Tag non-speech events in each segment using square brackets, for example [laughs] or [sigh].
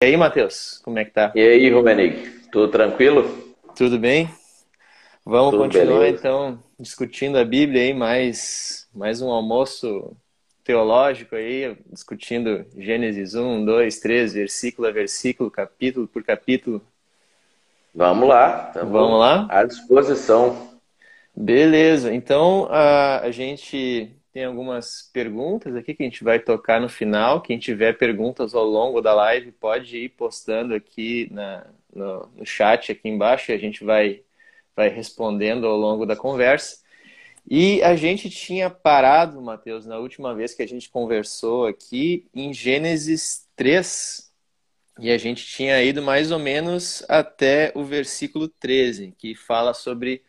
E aí, Matheus, como é que tá? E aí, Rumenig, tudo tranquilo? Tudo bem? Vamos Tudo continuar beleza. então discutindo a Bíblia aí, mais, mais um almoço teológico aí, discutindo Gênesis 1, 2, 3, versículo a versículo, capítulo por capítulo. Vamos lá, Vamos lá? à disposição. Beleza, então a, a gente tem algumas perguntas aqui que a gente vai tocar no final. Quem tiver perguntas ao longo da live pode ir postando aqui na, no, no chat aqui embaixo e a gente vai, vai respondendo ao longo da conversa. E a gente tinha parado, Mateus, na última vez que a gente conversou aqui em Gênesis 3, e a gente tinha ido mais ou menos até o versículo 13, que fala sobre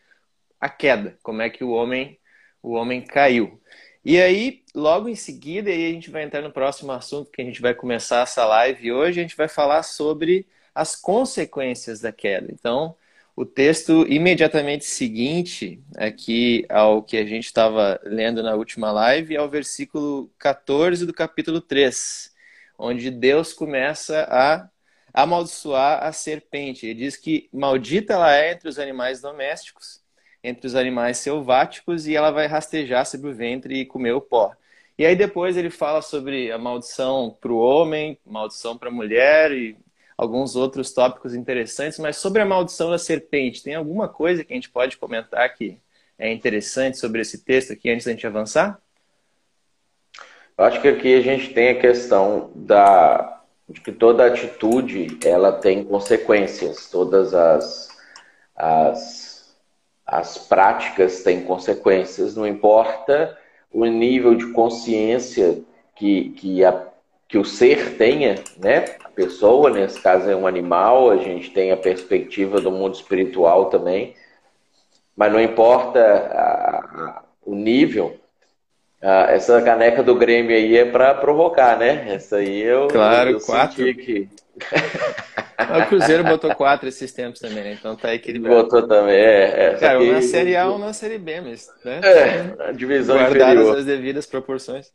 a queda, como é que o homem, o homem caiu. E aí, logo em seguida, aí a gente vai entrar no próximo assunto que a gente vai começar essa live hoje, a gente vai falar sobre as consequências da queda. Então, o texto imediatamente seguinte aqui ao que a gente estava lendo na última live é o versículo 14 do capítulo 3, onde Deus começa a amaldiçoar a serpente. Ele diz que maldita ela é entre os animais domésticos entre os animais selváticos e ela vai rastejar sobre o ventre e comer o pó. E aí depois ele fala sobre a maldição para o homem, maldição para a mulher e alguns outros tópicos interessantes, mas sobre a maldição da serpente, tem alguma coisa que a gente pode comentar que é interessante sobre esse texto aqui antes da gente avançar? Eu acho que aqui a gente tem a questão da, de que toda atitude ela tem consequências, todas as, as as práticas têm consequências, não importa o nível de consciência que, que, a, que o ser tenha, né? A pessoa, nesse caso é um animal, a gente tem a perspectiva do mundo espiritual também, mas não importa a, a, o nível. essa caneca do Grêmio aí é para provocar, né? Essa aí eu, claro, eu quatro. senti que [laughs] o Cruzeiro botou quatro esses tempos também, né? Então tá equilibrado. Botou também, é. é. Cara, um na Série A, um na Série B, mas, né? É, a divisão Guardadas inferior. as devidas proporções.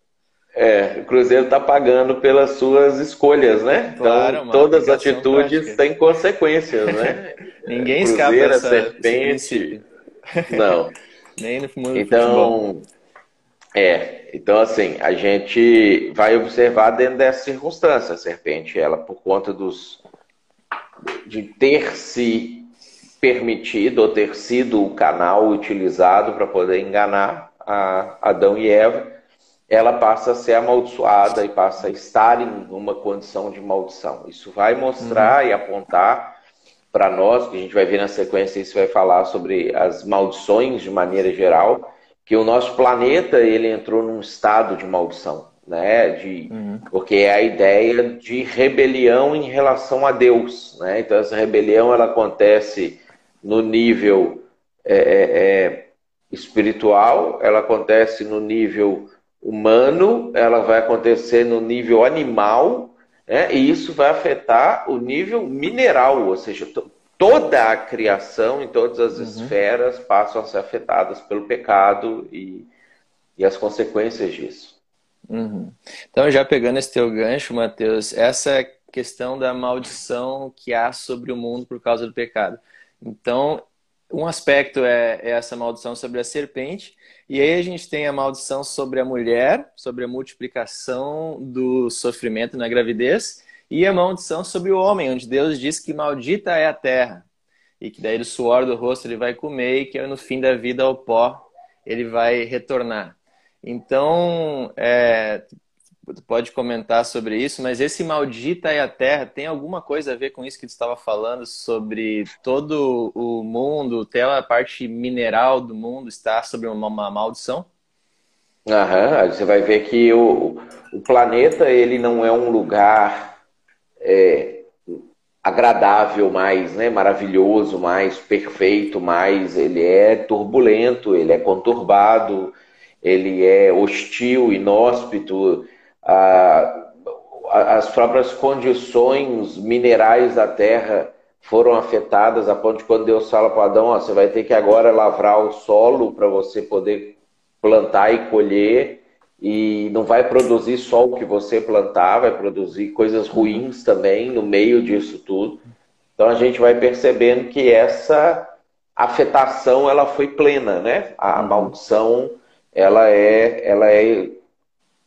É, o Cruzeiro tá pagando pelas suas escolhas, né? Claro, então, todas as atitudes prática. têm consequências, né? [laughs] Ninguém escapa Cruzeiro, dessa serpente. Não. [laughs] Nem no mundo então, é, então assim, a gente vai observar dentro dessa circunstância, a serpente, ela por conta dos de ter se permitido ou ter sido o canal utilizado para poder enganar Adão e Eva, ela passa a ser amaldiçoada e passa a estar em uma condição de maldição. Isso vai mostrar uhum. e apontar para nós, que a gente vai ver na sequência, isso vai falar sobre as maldições de maneira geral, que o nosso planeta ele entrou num estado de maldição né? De, uhum. Porque é a ideia de rebelião em relação a Deus, né? Então essa rebelião ela acontece no nível é, é, é, espiritual, ela acontece no nível humano, ela vai acontecer no nível animal, né? E isso vai afetar o nível mineral, ou seja, toda a criação em todas as uhum. esferas passam a ser afetadas pelo pecado e, e as consequências disso. Uhum. Então, já pegando esse teu gancho, Mateus, essa questão da maldição que há sobre o mundo por causa do pecado. Então, um aspecto é, é, essa maldição sobre a serpente, e aí a gente tem a maldição sobre a mulher, sobre a multiplicação do sofrimento na gravidez, e a maldição sobre o homem, onde Deus diz que maldita é a terra, e que daí do suor do rosto ele vai comer, e que no fim da vida ao pó ele vai retornar. Então, é, pode comentar sobre isso, mas esse maldita é a terra tem alguma coisa a ver com isso que tu estava falando sobre todo o mundo, até a parte mineral do mundo está sobre uma, uma maldição? Aham, você vai ver que o, o planeta ele não é um lugar é, agradável mais, né, maravilhoso mais, perfeito mais, ele é turbulento, ele é conturbado, ele é hostil, inóspito, a, as próprias condições minerais da terra foram afetadas a ponto de quando Deus fala para Adão, ó, você vai ter que agora lavrar o solo para você poder plantar e colher, e não vai produzir só o que você plantar, vai produzir coisas ruins também no meio disso tudo. Então a gente vai percebendo que essa afetação ela foi plena, né? A uhum. maldição ela é, ela é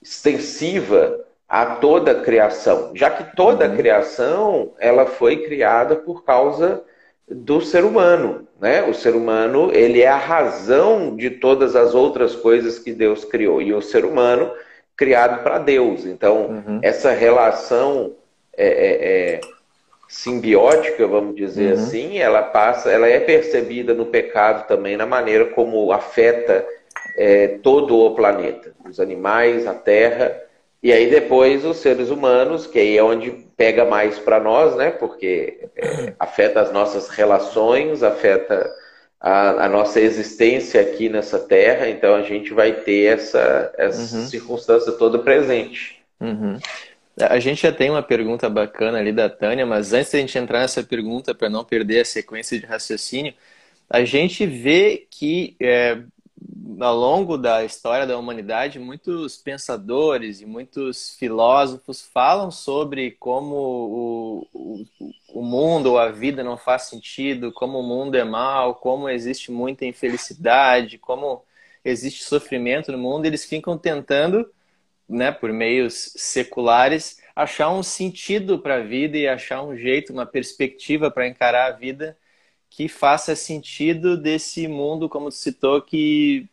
extensiva a toda a criação, já que toda a uhum. criação ela foi criada por causa do ser humano, né? O ser humano ele é a razão de todas as outras coisas que Deus criou e o ser humano criado para Deus. Então uhum. essa relação é, é, é, simbiótica, vamos dizer uhum. assim, ela passa, ela é percebida no pecado também na maneira como afeta é, todo o planeta, os animais, a Terra e aí depois os seres humanos, que aí é onde pega mais para nós, né? Porque é, [clears throat] afeta as nossas relações, afeta a, a, nossa existência aqui nessa terra, então a gente vai ter essa, essa uhum. circunstância toda presente. Uhum. A gente já tem uma pergunta bacana ali da Tânia, mas antes de a gente entrar nessa pergunta, para não perder a sequência de raciocínio, a gente vê que é, ao longo da história da humanidade, muitos pensadores e muitos filósofos falam sobre como o, o, o mundo ou a vida não faz sentido, como o mundo é mal, como existe muita infelicidade, como existe sofrimento no mundo. Eles ficam tentando, né, por meios seculares, achar um sentido para a vida e achar um jeito, uma perspectiva para encarar a vida que faça sentido desse mundo, como tu citou, que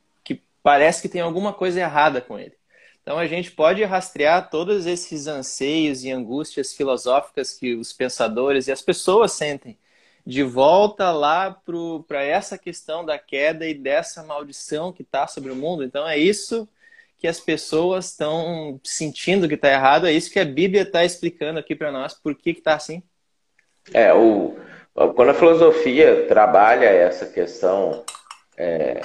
parece que tem alguma coisa errada com ele. Então a gente pode rastrear todos esses anseios e angústias filosóficas que os pensadores e as pessoas sentem de volta lá para essa questão da queda e dessa maldição que está sobre o mundo. Então é isso que as pessoas estão sentindo que está errado, é isso que a Bíblia está explicando aqui para nós, por que está assim. É, o, quando a filosofia trabalha essa questão é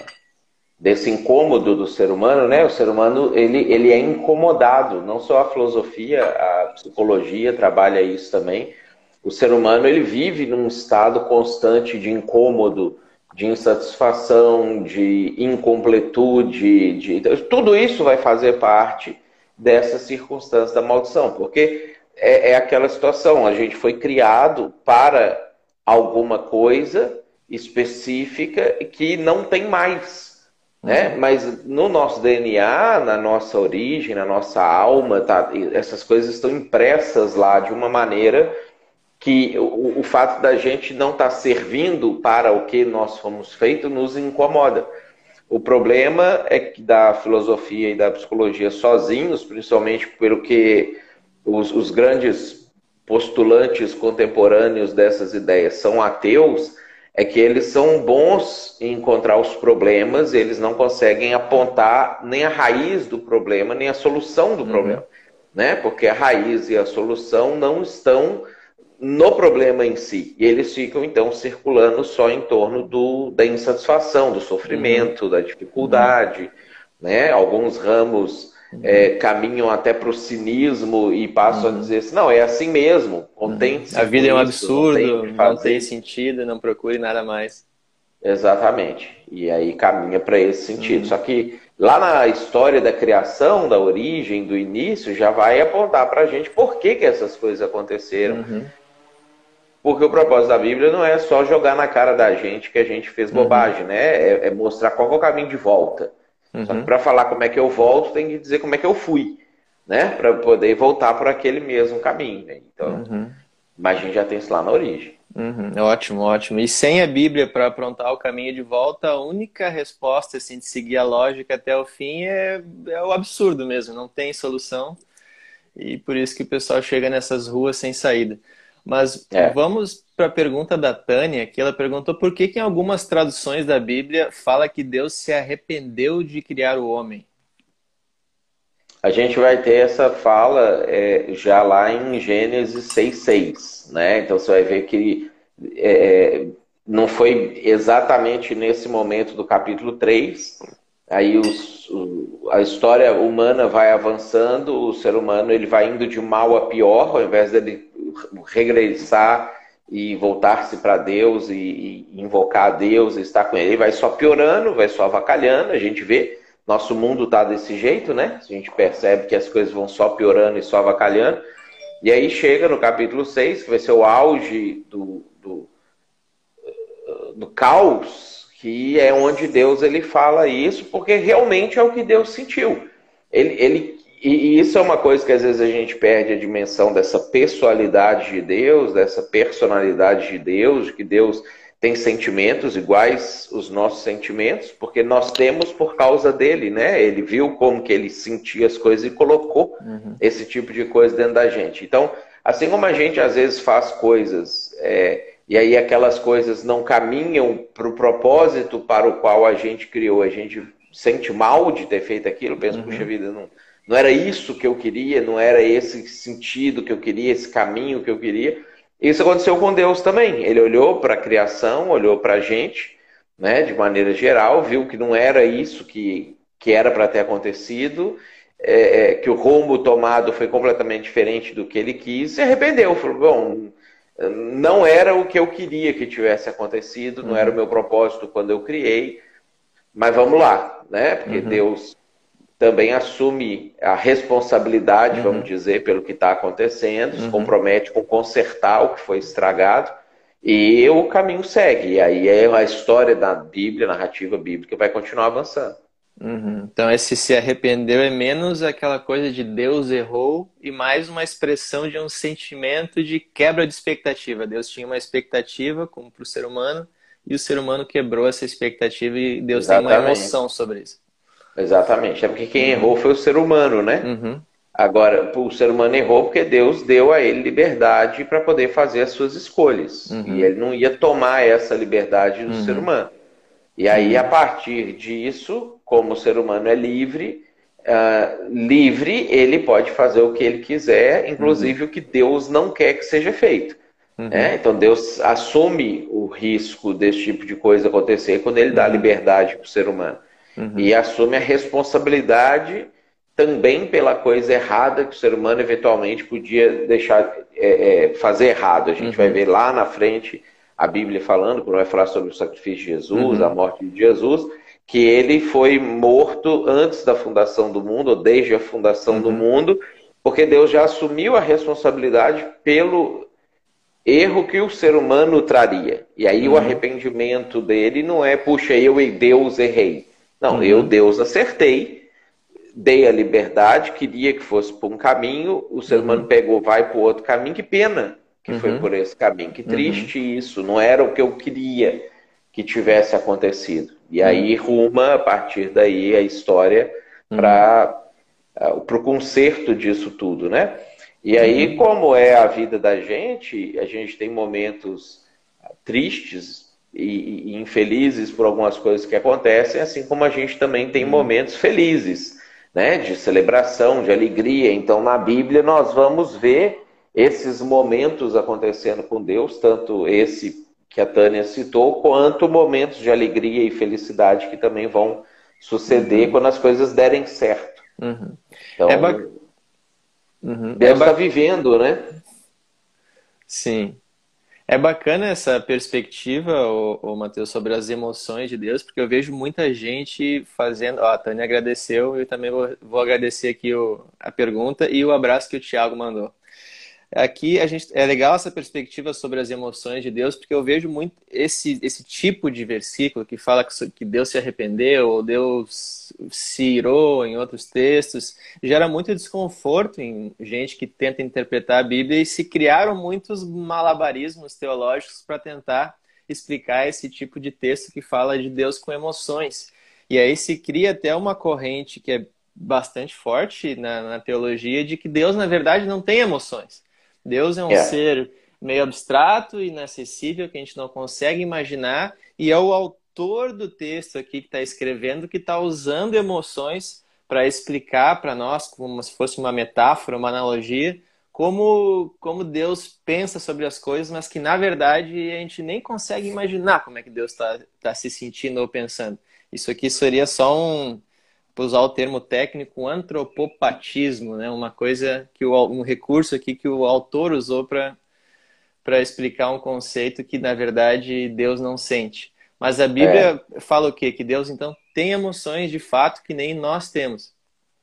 desse incômodo do ser humano, né? O ser humano ele, ele é incomodado. Não só a filosofia, a psicologia trabalha isso também. O ser humano ele vive num estado constante de incômodo, de insatisfação, de incompletude, de então, tudo isso vai fazer parte dessa circunstância da maldição, porque é, é aquela situação. A gente foi criado para alguma coisa específica que não tem mais né? Mas no nosso DNA, na nossa origem, na nossa alma, tá, essas coisas estão impressas lá de uma maneira que o, o fato da gente não estar tá servindo para o que nós fomos feitos nos incomoda. O problema é que da filosofia e da psicologia sozinhos, principalmente pelo que os, os grandes postulantes contemporâneos dessas ideias são ateus, é que eles são bons em encontrar os problemas, eles não conseguem apontar nem a raiz do problema, nem a solução do uhum. problema. Né? Porque a raiz e a solução não estão no problema em si. E eles ficam, então, circulando só em torno do, da insatisfação, do sofrimento, uhum. da dificuldade. Uhum. Né? Alguns ramos é, caminham até para o cinismo e passam uhum. a dizer assim, não, é assim mesmo, contente A vida é um absurdo, não, não tem sentido, não procure nada mais. Exatamente. E aí caminha para esse sentido. Uhum. Só que lá na história da criação, da origem, do início, já vai apontar para a gente por que, que essas coisas aconteceram. Uhum. Porque o propósito da Bíblia não é só jogar na cara da gente que a gente fez uhum. bobagem, né? É, é mostrar qual é o caminho de volta. Uhum. Só que para falar como é que eu volto, tem que dizer como é que eu fui, né? Para poder voltar por aquele mesmo caminho. Né? Então, uhum. mas a gente já tem isso lá na origem. Uhum. Ótimo, ótimo. E sem a Bíblia para aprontar o caminho de volta, a única resposta assim, de seguir a lógica até o fim é, é o absurdo mesmo, não tem solução. E por isso que o pessoal chega nessas ruas sem saída. Mas é. vamos para a pergunta da Tânia, que ela perguntou por que, que em algumas traduções da Bíblia fala que Deus se arrependeu de criar o homem. A gente vai ter essa fala é, já lá em Gênesis 6,6, né? Então você vai ver que é, não foi exatamente nesse momento do capítulo 3. Aí os, o, a história humana vai avançando, o ser humano ele vai indo de mal a pior, ao invés dele regressar e voltar-se para Deus e, e, invocar a Deus e estar com Ele. Vai só piorando, vai só avacalhando, a gente vê nosso mundo está desse jeito, né? A gente percebe que as coisas vão só piorando e só avacalhando. E aí chega no capítulo 6, que vai ser o auge do, do, do caos, que é onde Deus ele fala isso, porque realmente é o que Deus sentiu. Ele, ele, e isso é uma coisa que às vezes a gente perde a dimensão dessa pessoalidade de Deus, dessa personalidade de Deus, de que Deus tem sentimentos iguais os nossos sentimentos, porque nós temos por causa dele, né? Ele viu como que ele sentia as coisas e colocou uhum. esse tipo de coisa dentro da gente. Então, assim como a gente às vezes faz coisas é, e aí aquelas coisas não caminham para o propósito para o qual a gente criou, a gente sente mal de ter feito aquilo, pensa, uhum. puxa vida, não, não era isso que eu queria, não era esse sentido que eu queria, esse caminho que eu queria. Isso aconteceu com Deus também. Ele olhou para a criação, olhou para a gente, né, de maneira geral, viu que não era isso que, que era para ter acontecido, é, é, que o rumo tomado foi completamente diferente do que ele quis, se arrependeu. Falou: bom, não era o que eu queria que tivesse acontecido, não era o meu propósito quando eu criei, mas vamos lá, né? Porque uhum. Deus também assume a responsabilidade, uhum. vamos dizer, pelo que está acontecendo, uhum. se compromete com consertar o que foi estragado, e o caminho segue. E aí é a história da Bíblia, a narrativa bíblica, vai continuar avançando. Uhum. Então, esse se arrependeu é menos aquela coisa de Deus errou e mais uma expressão de um sentimento de quebra de expectativa. Deus tinha uma expectativa, como para o ser humano, e o ser humano quebrou essa expectativa e Deus Exatamente. tem uma emoção sobre isso. Exatamente. É porque quem errou foi o ser humano, né? Uhum. Agora, o ser humano errou porque Deus deu a ele liberdade para poder fazer as suas escolhas. Uhum. E ele não ia tomar essa liberdade do uhum. ser humano. E aí, a partir disso, como o ser humano é livre, uh, livre, ele pode fazer o que ele quiser, inclusive uhum. o que Deus não quer que seja feito. Uhum. É? Então Deus assume o risco desse tipo de coisa acontecer quando ele dá uhum. liberdade para o ser humano uhum. e assume a responsabilidade também pela coisa errada que o ser humano eventualmente podia deixar é, é, fazer errado. A gente uhum. vai ver lá na frente a Bíblia falando, quando vai falar sobre o sacrifício de Jesus, uhum. a morte de Jesus, que ele foi morto antes da fundação do mundo, ou desde a fundação do uhum. mundo, porque Deus já assumiu a responsabilidade pelo erro que o ser humano traria. E aí o uhum. arrependimento dele não é, puxa, eu e Deus errei. Não, uhum. eu, Deus, acertei, dei a liberdade, queria que fosse por um caminho, o ser humano uhum. pegou, vai por outro caminho, que pena que uhum. foi por esse caminho, que triste uhum. isso, não era o que eu queria que tivesse acontecido. E aí uhum. ruma, a partir daí, a história para uh, o conserto disso tudo, né? E aí, como é a vida da gente, a gente tem momentos tristes, e, e, infelizes por algumas coisas que acontecem, assim como a gente também tem uhum. momentos felizes, né, de celebração, de alegria. Então, na Bíblia, nós vamos ver esses momentos acontecendo com Deus, tanto esse que a Tânia citou, quanto momentos de alegria e felicidade que também vão suceder uhum. quando as coisas derem certo. Uhum. Então, é ba... uhum. Deus está é ba... vivendo, né? Sim. É bacana essa perspectiva, o, Matheus, sobre as emoções de Deus, porque eu vejo muita gente fazendo. Ó, a Tânia agradeceu, eu também vou, vou agradecer aqui o, a pergunta e o abraço que o Tiago mandou. Aqui a gente é legal essa perspectiva sobre as emoções de Deus, porque eu vejo muito esse, esse tipo de versículo que fala que Deus se arrependeu ou Deus se irou em outros textos, gera muito desconforto em gente que tenta interpretar a Bíblia e se criaram muitos malabarismos teológicos para tentar explicar esse tipo de texto que fala de Deus com emoções. E aí se cria até uma corrente que é bastante forte na, na teologia de que Deus, na verdade, não tem emoções. Deus é um. É. ser meio abstrato, inacessível, que a gente não consegue imaginar, e é o autor do texto aqui que está escrevendo que está usando emoções para explicar para nós, como se fosse uma metáfora, uma analogia, como, como Deus pensa sobre as coisas, mas que na verdade a gente nem consegue imaginar como é que Deus está tá se sentindo ou pensando. Isso aqui seria só um, para usar o termo técnico, antropopatismo, né? Uma coisa que o, um recurso aqui que o autor usou para para explicar um conceito que na verdade Deus não sente. Mas a Bíblia é. fala o quê? Que Deus então tem emoções de fato que nem nós temos.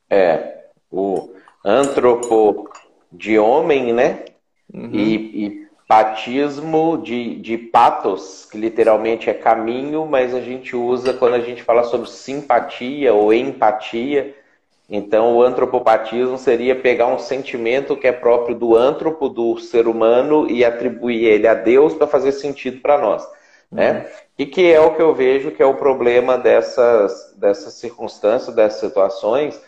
É, o antropo de homem, né? Uhum. E, e, patismo de, de patos, que literalmente é caminho, mas a gente usa quando a gente fala sobre simpatia ou empatia. Então, o antropopatismo seria pegar um sentimento que é próprio do antropo, do ser humano, e atribuir ele a Deus para fazer sentido para nós. Né? Uhum. E que é o que eu vejo que é o problema dessas, dessas circunstâncias, dessas situações,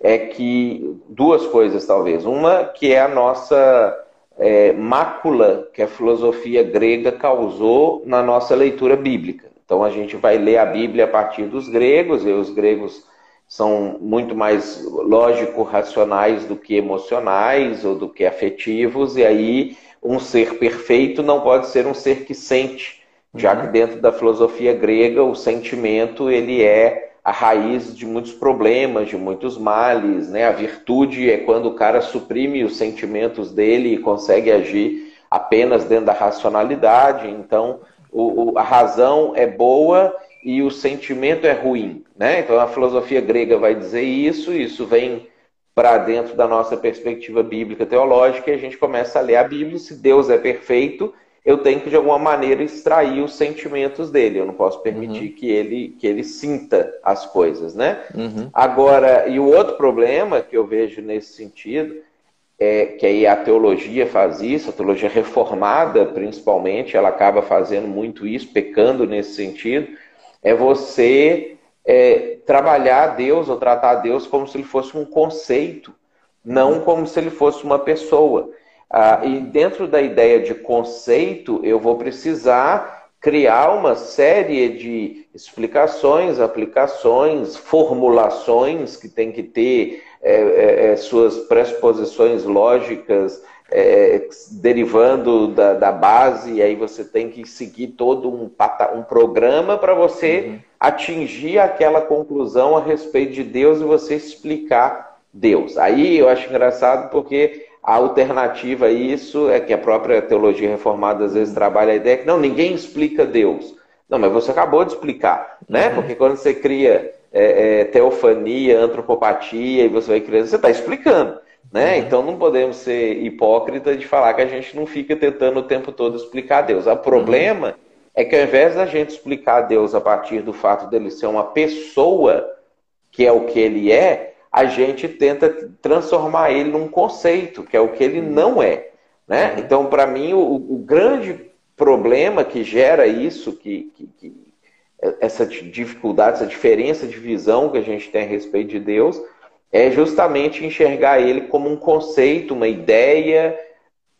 é que duas coisas talvez. Uma que é a nossa é, mácula que a filosofia grega causou na nossa leitura bíblica. Então a gente vai ler a Bíblia a partir dos gregos, e os gregos são muito mais lógico-racionais do que emocionais ou do que afetivos, e aí um ser perfeito não pode ser um ser que sente, já que uhum. dentro da filosofia grega o sentimento ele é a raiz de muitos problemas, de muitos males, né? A virtude é quando o cara suprime os sentimentos dele e consegue agir apenas dentro da racionalidade. Então, o, o, a razão é boa e o sentimento é ruim, né? Então, a filosofia grega vai dizer isso, isso vem para dentro da nossa perspectiva bíblica teológica e a gente começa a ler a Bíblia. Se Deus é perfeito, eu tenho que de alguma maneira extrair os sentimentos dele. Eu não posso permitir uhum. que ele que ele sinta as coisas, né? Uhum. Agora, e o outro problema que eu vejo nesse sentido é que aí a teologia faz isso, a teologia reformada, principalmente, ela acaba fazendo muito isso, pecando nesse sentido, é você é, trabalhar Deus ou tratar Deus como se ele fosse um conceito, não como se ele fosse uma pessoa. Ah, e dentro da ideia de conceito, eu vou precisar criar uma série de explicações, aplicações, formulações que tem que ter é, é, é suas pressuposições lógicas é, derivando da, da, base, e aí você tem que seguir todo um, um programa para você uhum. atingir aquela conclusão a respeito de Deus e você explicar Deus. Aí eu acho engraçado porque a alternativa a isso é que a própria teologia reformada às vezes trabalha a ideia que não, ninguém explica Deus. Não, mas você acabou de explicar, né? Uhum. Porque quando você cria é, é, teofania, antropopatia, e você vai criando, você está explicando. Né? Uhum. Então não podemos ser hipócritas de falar que a gente não fica tentando o tempo todo explicar Deus. O problema uhum. é que ao invés da gente explicar Deus a partir do fato dele ser uma pessoa, que é o que ele é, a gente tenta transformar ele num conceito, que é o que ele não é. Né? Uhum. Então, para mim, o, o, grande problema que gera isso, que, que, que, essa dificuldade, essa diferença de visão que a gente tem a respeito de Deus, é justamente enxergar ele como um conceito, uma ideia,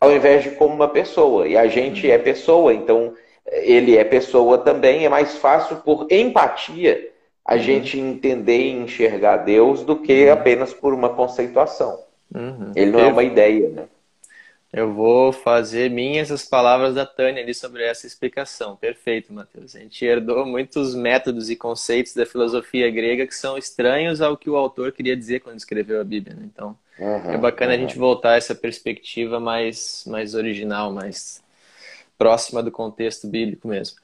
ao invés de como uma pessoa. E a gente uhum. é pessoa, então ele é pessoa também, é mais fácil por empatia a uhum. gente entender e enxergar Deus do que uhum. apenas por uma conceituação. Uhum. Ele não é uma ideia, né? Eu vou fazer minhas as palavras da Tânia ali sobre essa explicação. Perfeito, Matheus. A gente herdou muitos métodos e conceitos da filosofia grega que são estranhos ao que o autor queria dizer quando escreveu a Bíblia. Né? Então, uhum, é bacana uhum. a gente voltar a essa perspectiva mais, mais original, mais próxima do contexto bíblico mesmo.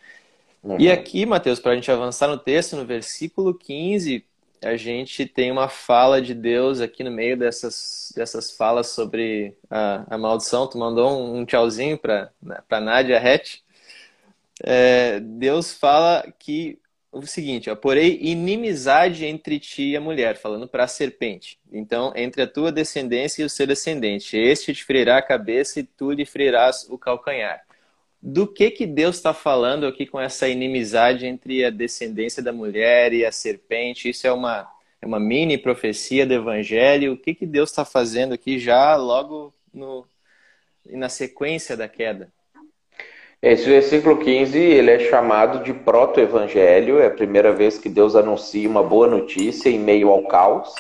Uhum. E aqui, Mateus, para a gente avançar no texto, no versículo 15, a gente tem uma fala de Deus aqui no meio dessas, dessas falas sobre a, a maldição. Tu mandou um, um tchauzinho para a Nádia Hatch. É, Deus fala que o seguinte, ó, porém inimizade entre ti e a mulher, falando para a serpente. Então, entre a tua descendência e o seu descendente, este te ferirá a cabeça e tu lhe ferirás o calcanhar do que que Deus está falando aqui com essa inimizade entre a descendência da mulher e a serpente? Isso é uma, é uma mini profecia do Evangelho. O que que Deus está fazendo aqui já logo no, na sequência da queda? Esse versículo 15 ele é chamado de proto-evangelho. É a primeira vez que Deus anuncia uma boa notícia em meio ao caos.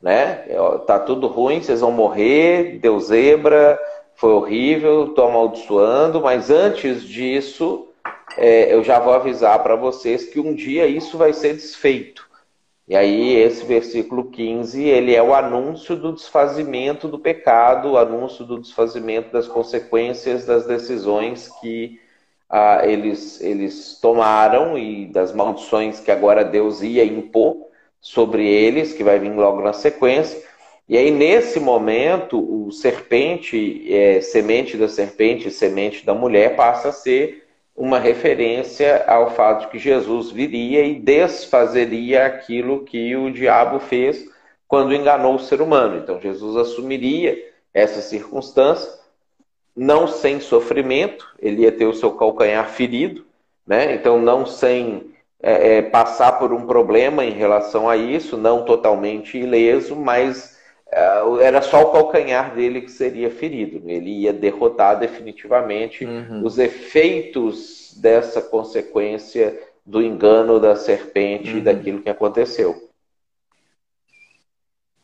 Né? Tá tudo ruim, vocês vão morrer, deu zebra, foi horrível, estou amaldiçoando, mas antes disso, é, eu já vou avisar para vocês que um dia isso vai ser desfeito. E aí, esse versículo 15, ele é o anúncio do desfazimento do pecado, o anúncio do desfazimento das consequências das decisões que ah, eles, eles tomaram e das maldições que agora Deus ia impor sobre eles, que vai vir logo na sequência. E aí, nesse momento, o serpente, é, semente da serpente, semente da mulher, passa a ser uma referência ao fato de que Jesus viria e desfazeria aquilo que o diabo fez quando enganou o ser humano. Então, Jesus assumiria essa circunstância, não sem sofrimento, ele ia ter o seu calcanhar ferido, né? então, não sem é, é, passar por um problema em relação a isso, não totalmente ileso, mas era só o calcanhar dele que seria ferido. Ele ia derrotar definitivamente uhum. os efeitos dessa consequência do engano da serpente uhum. e daquilo que aconteceu.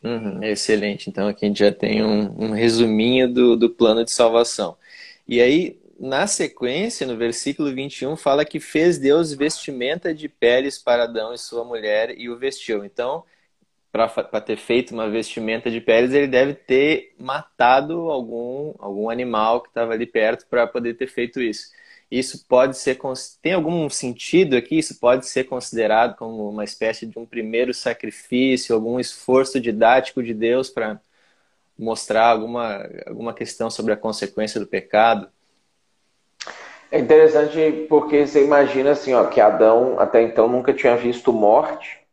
Uhum, excelente. Então aqui a gente já tem um, um resuminho do, do plano de salvação. E aí, na sequência, no versículo 21, fala que fez Deus vestimenta de peles para Adão e sua mulher e o vestiu. Então, para ter feito uma vestimenta de peles, ele deve ter matado algum, algum animal que estava ali perto para poder ter feito isso. Isso pode ser. Tem algum sentido aqui? Isso pode ser considerado como uma espécie de um primeiro sacrifício, algum esforço didático de Deus para mostrar alguma, alguma questão sobre a consequência do pecado? É interessante porque você imagina assim, ó, que Adão até então nunca tinha visto morte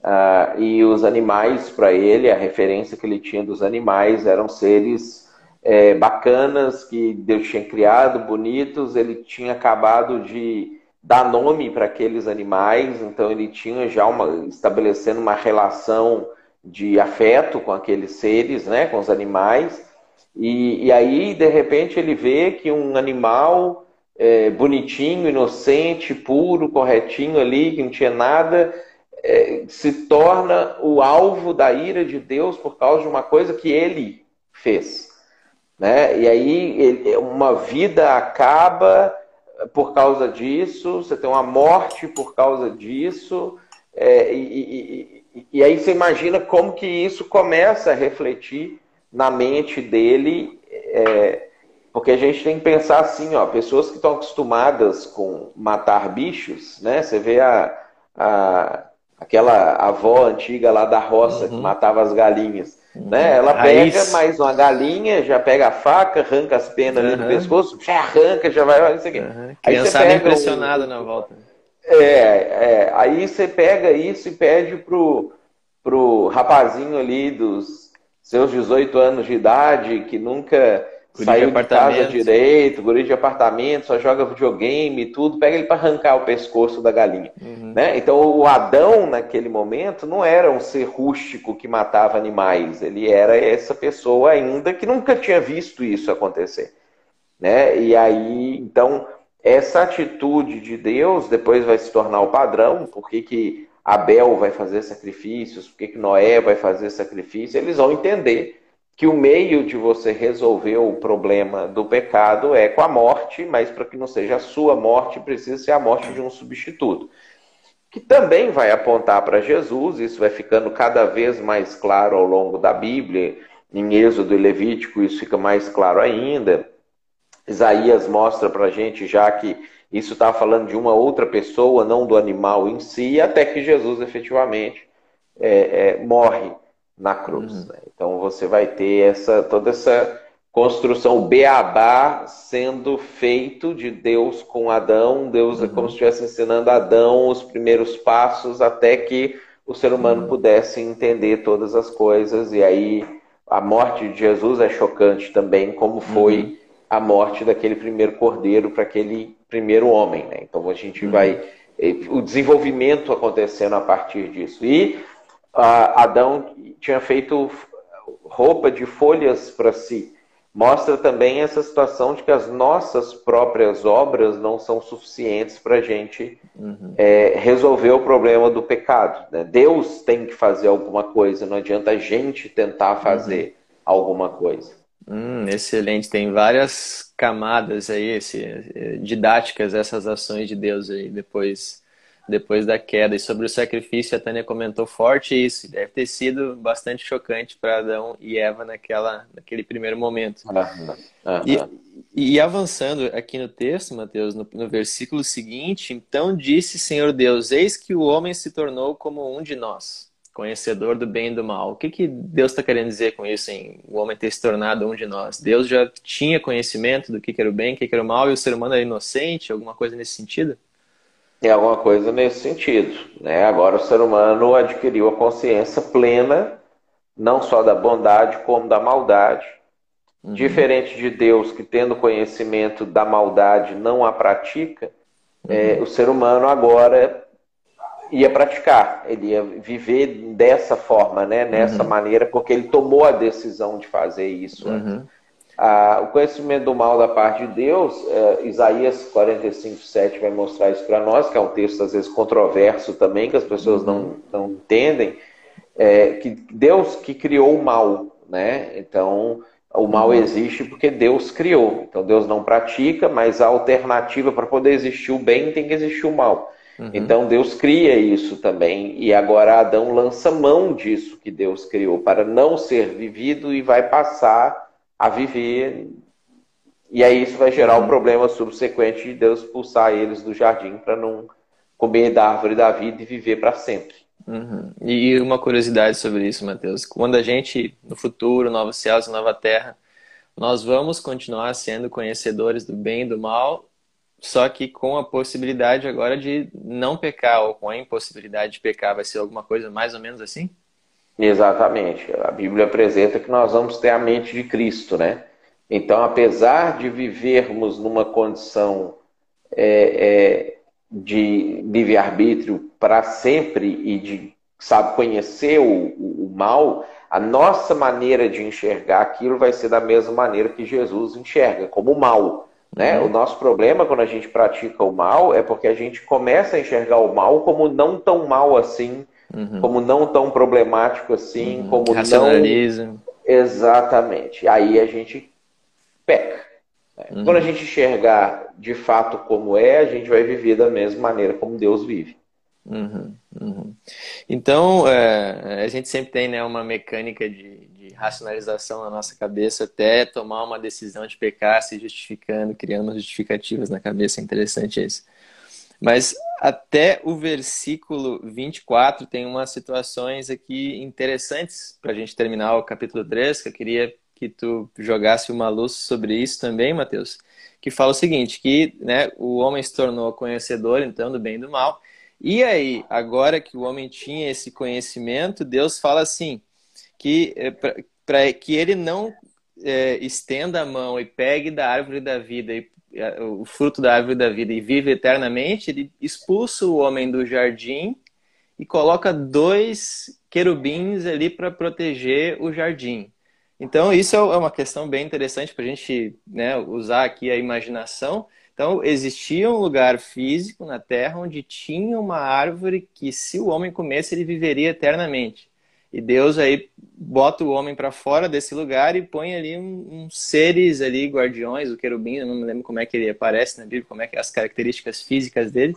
uh, e os animais para ele, a referência que ele tinha dos animais eram seres é, bacanas que Deus tinha criado, bonitos. Ele tinha acabado de dar nome para aqueles animais, então ele tinha já uma estabelecendo uma relação de afeto com aqueles seres, né, com os animais. E, e aí, de repente, ele vê que um animal é, bonitinho, inocente, puro, corretinho ali, que não tinha nada, é, se torna o alvo da ira de Deus por causa de uma coisa que ele fez. Né? E aí ele, uma vida acaba por causa disso, você tem uma morte por causa disso, é, e, e, e, aí você imagina como que isso começa a refletir na mente dele. É, porque a gente tem que pensar assim, ó, pessoas que estão acostumadas com matar bichos, né? Você vê a, a aquela avó antiga lá da roça uhum. que matava as galinhas, uhum. né? Ela pega mais uma galinha, já pega a faca, arranca as penas uhum. ali do pescoço, já arranca, já vai, isso aqui. Uhum. Aí você pega impressionada um... na volta. É, é, aí você pega isso e pede pro, pro rapazinho ali dos seus 18 anos de idade que nunca saiu de, de casa direito, guri de apartamento, só joga videogame e tudo, pega ele para arrancar o pescoço da galinha. Uhum. Né? Então o Adão, naquele momento, não era um ser rústico que matava animais, ele era essa pessoa ainda que nunca tinha visto isso acontecer. Né? E aí, então, essa atitude de Deus depois vai se tornar o padrão, por que, Abel vai fazer sacrifícios, por que, que Noé vai fazer sacrifício, eles vão entender que o meio de você resolver o problema do pecado é com a morte, mas para que não seja a sua morte, precisa ser a morte de um substituto. Que também vai apontar para Jesus, isso vai ficando cada vez mais claro ao longo da Bíblia. Em Êxodo e Levítico, isso fica mais claro ainda. Isaías mostra para a gente já que isso está falando de uma outra pessoa, não do animal em si, até que Jesus efetivamente é, é, morre na cruz. Uhum. Né? Então você vai ter essa toda essa construção, o beabá sendo feito de Deus com Adão, Deus é uhum. é como se estivesse ensinando Adão os primeiros passos até que o ser humano uhum. pudesse entender todas as coisas e aí a morte de Jesus é chocante também, como foi uhum. a morte daquele primeiro cordeiro para aquele primeiro homem. Né? Então a gente uhum. vai o desenvolvimento acontecendo a partir disso. E Adão tinha feito roupa de folhas para si. Mostra também essa situação de que as nossas próprias obras não são suficientes para a gente uhum. é, resolver o problema do pecado. Né? Deus tem que fazer alguma coisa, não adianta a gente tentar fazer uhum. alguma coisa. Hum, excelente, tem várias camadas aí, esse, eh, didáticas, essas ações de Deus aí, depois depois da queda. E sobre o sacrifício, a Tânia comentou forte isso. Deve ter sido bastante chocante para Adão e Eva naquela, naquele primeiro momento. Uhum. Uhum. E, e, avançando aqui no texto, Mateus, no, no versículo seguinte, então disse Senhor Deus: Eis que o homem se tornou como um de nós, conhecedor do bem e do mal. O que, que Deus está querendo dizer com isso, em o homem ter se tornado um de nós? Deus já tinha conhecimento do que, que era o bem, o que, que era o mal, e o ser humano era inocente, alguma coisa nesse sentido? É alguma coisa nesse sentido. Né? Agora o ser humano adquiriu a consciência plena, não só da bondade, como da maldade. Uhum. Diferente de Deus, que tendo conhecimento da maldade não a pratica, uhum. é, o ser humano agora ia praticar, ele ia viver dessa forma, né? nessa uhum. maneira, porque ele tomou a decisão de fazer isso. Uhum. Ah, o conhecimento do mal da parte de Deus, é, Isaías 45, 7 vai mostrar isso para nós, que é um texto às vezes controverso também, que as pessoas não, uhum. não entendem, é, que Deus que criou o mal, né? Então, o mal uhum. existe porque Deus criou. Então, Deus não pratica, mas a alternativa para poder existir o bem tem que existir o mal. Uhum. Então, Deus cria isso também. E agora Adão lança mão disso que Deus criou para não ser vivido e vai passar a viver. E aí isso vai gerar um uhum. problema subsequente de Deus expulsar eles do jardim para não comer da árvore da vida e viver para sempre. Uhum. E uma curiosidade sobre isso, Mateus. Quando a gente, no futuro, novos céus e nova terra, nós vamos continuar sendo conhecedores do bem e do mal, só que com a possibilidade agora de não pecar, ou com a impossibilidade de pecar. Vai ser alguma coisa mais ou menos assim? Exatamente. A Bíblia apresenta que nós vamos ter a mente de Cristo, né? Então, apesar de vivermos numa condição é, é, de livre-arbítrio para sempre e de, sabe, conhecer o, o, o mal, a nossa maneira de enxergar aquilo vai ser da mesma maneira que Jesus enxerga, como mal. Né? Uhum. O nosso problema quando a gente pratica o mal é porque a gente começa a enxergar o mal como não tão mal assim, uhum. como não tão problemático assim, uhum. como Racionaliza. não. Exatamente. Aí a gente peca. Né? Uhum. Quando a gente enxergar de fato como é, a gente vai viver da mesma maneira como Deus vive. Uhum, uhum. Então, é, a gente sempre tem né, uma mecânica de, de, racionalização na nossa cabeça até tomar uma decisão de pecar, se justificando, criando justificativas na cabeça. É interessante isso. Mas até o versículo 24 tem umas situações aqui interessantes para a gente terminar o capítulo 3, que eu queria que tu jogasse uma luz sobre isso também, Mateus, que fala o seguinte, que né, o homem se tornou conhecedor, então, do bem e do mal, e aí, agora que o homem tinha esse conhecimento, Deus fala assim, que eh, para que ele não é, estenda a mão e pegue da árvore da vida e o fruto da árvore da vida e vive eternamente, ele expulsa o homem do jardim e coloca dois querubins ali para proteger o jardim. Então, isso é uma questão bem interessante para a gente né, usar aqui a imaginação. Então, existia um lugar físico na Terra onde tinha uma árvore que, se o homem comesse, ele viveria eternamente. E Deus aí bota o homem para fora desse lugar e põe ali uns um seres ali, guardiões, o querubim, eu não me lembro como é que ele aparece na Bíblia, como é que é as características físicas dele,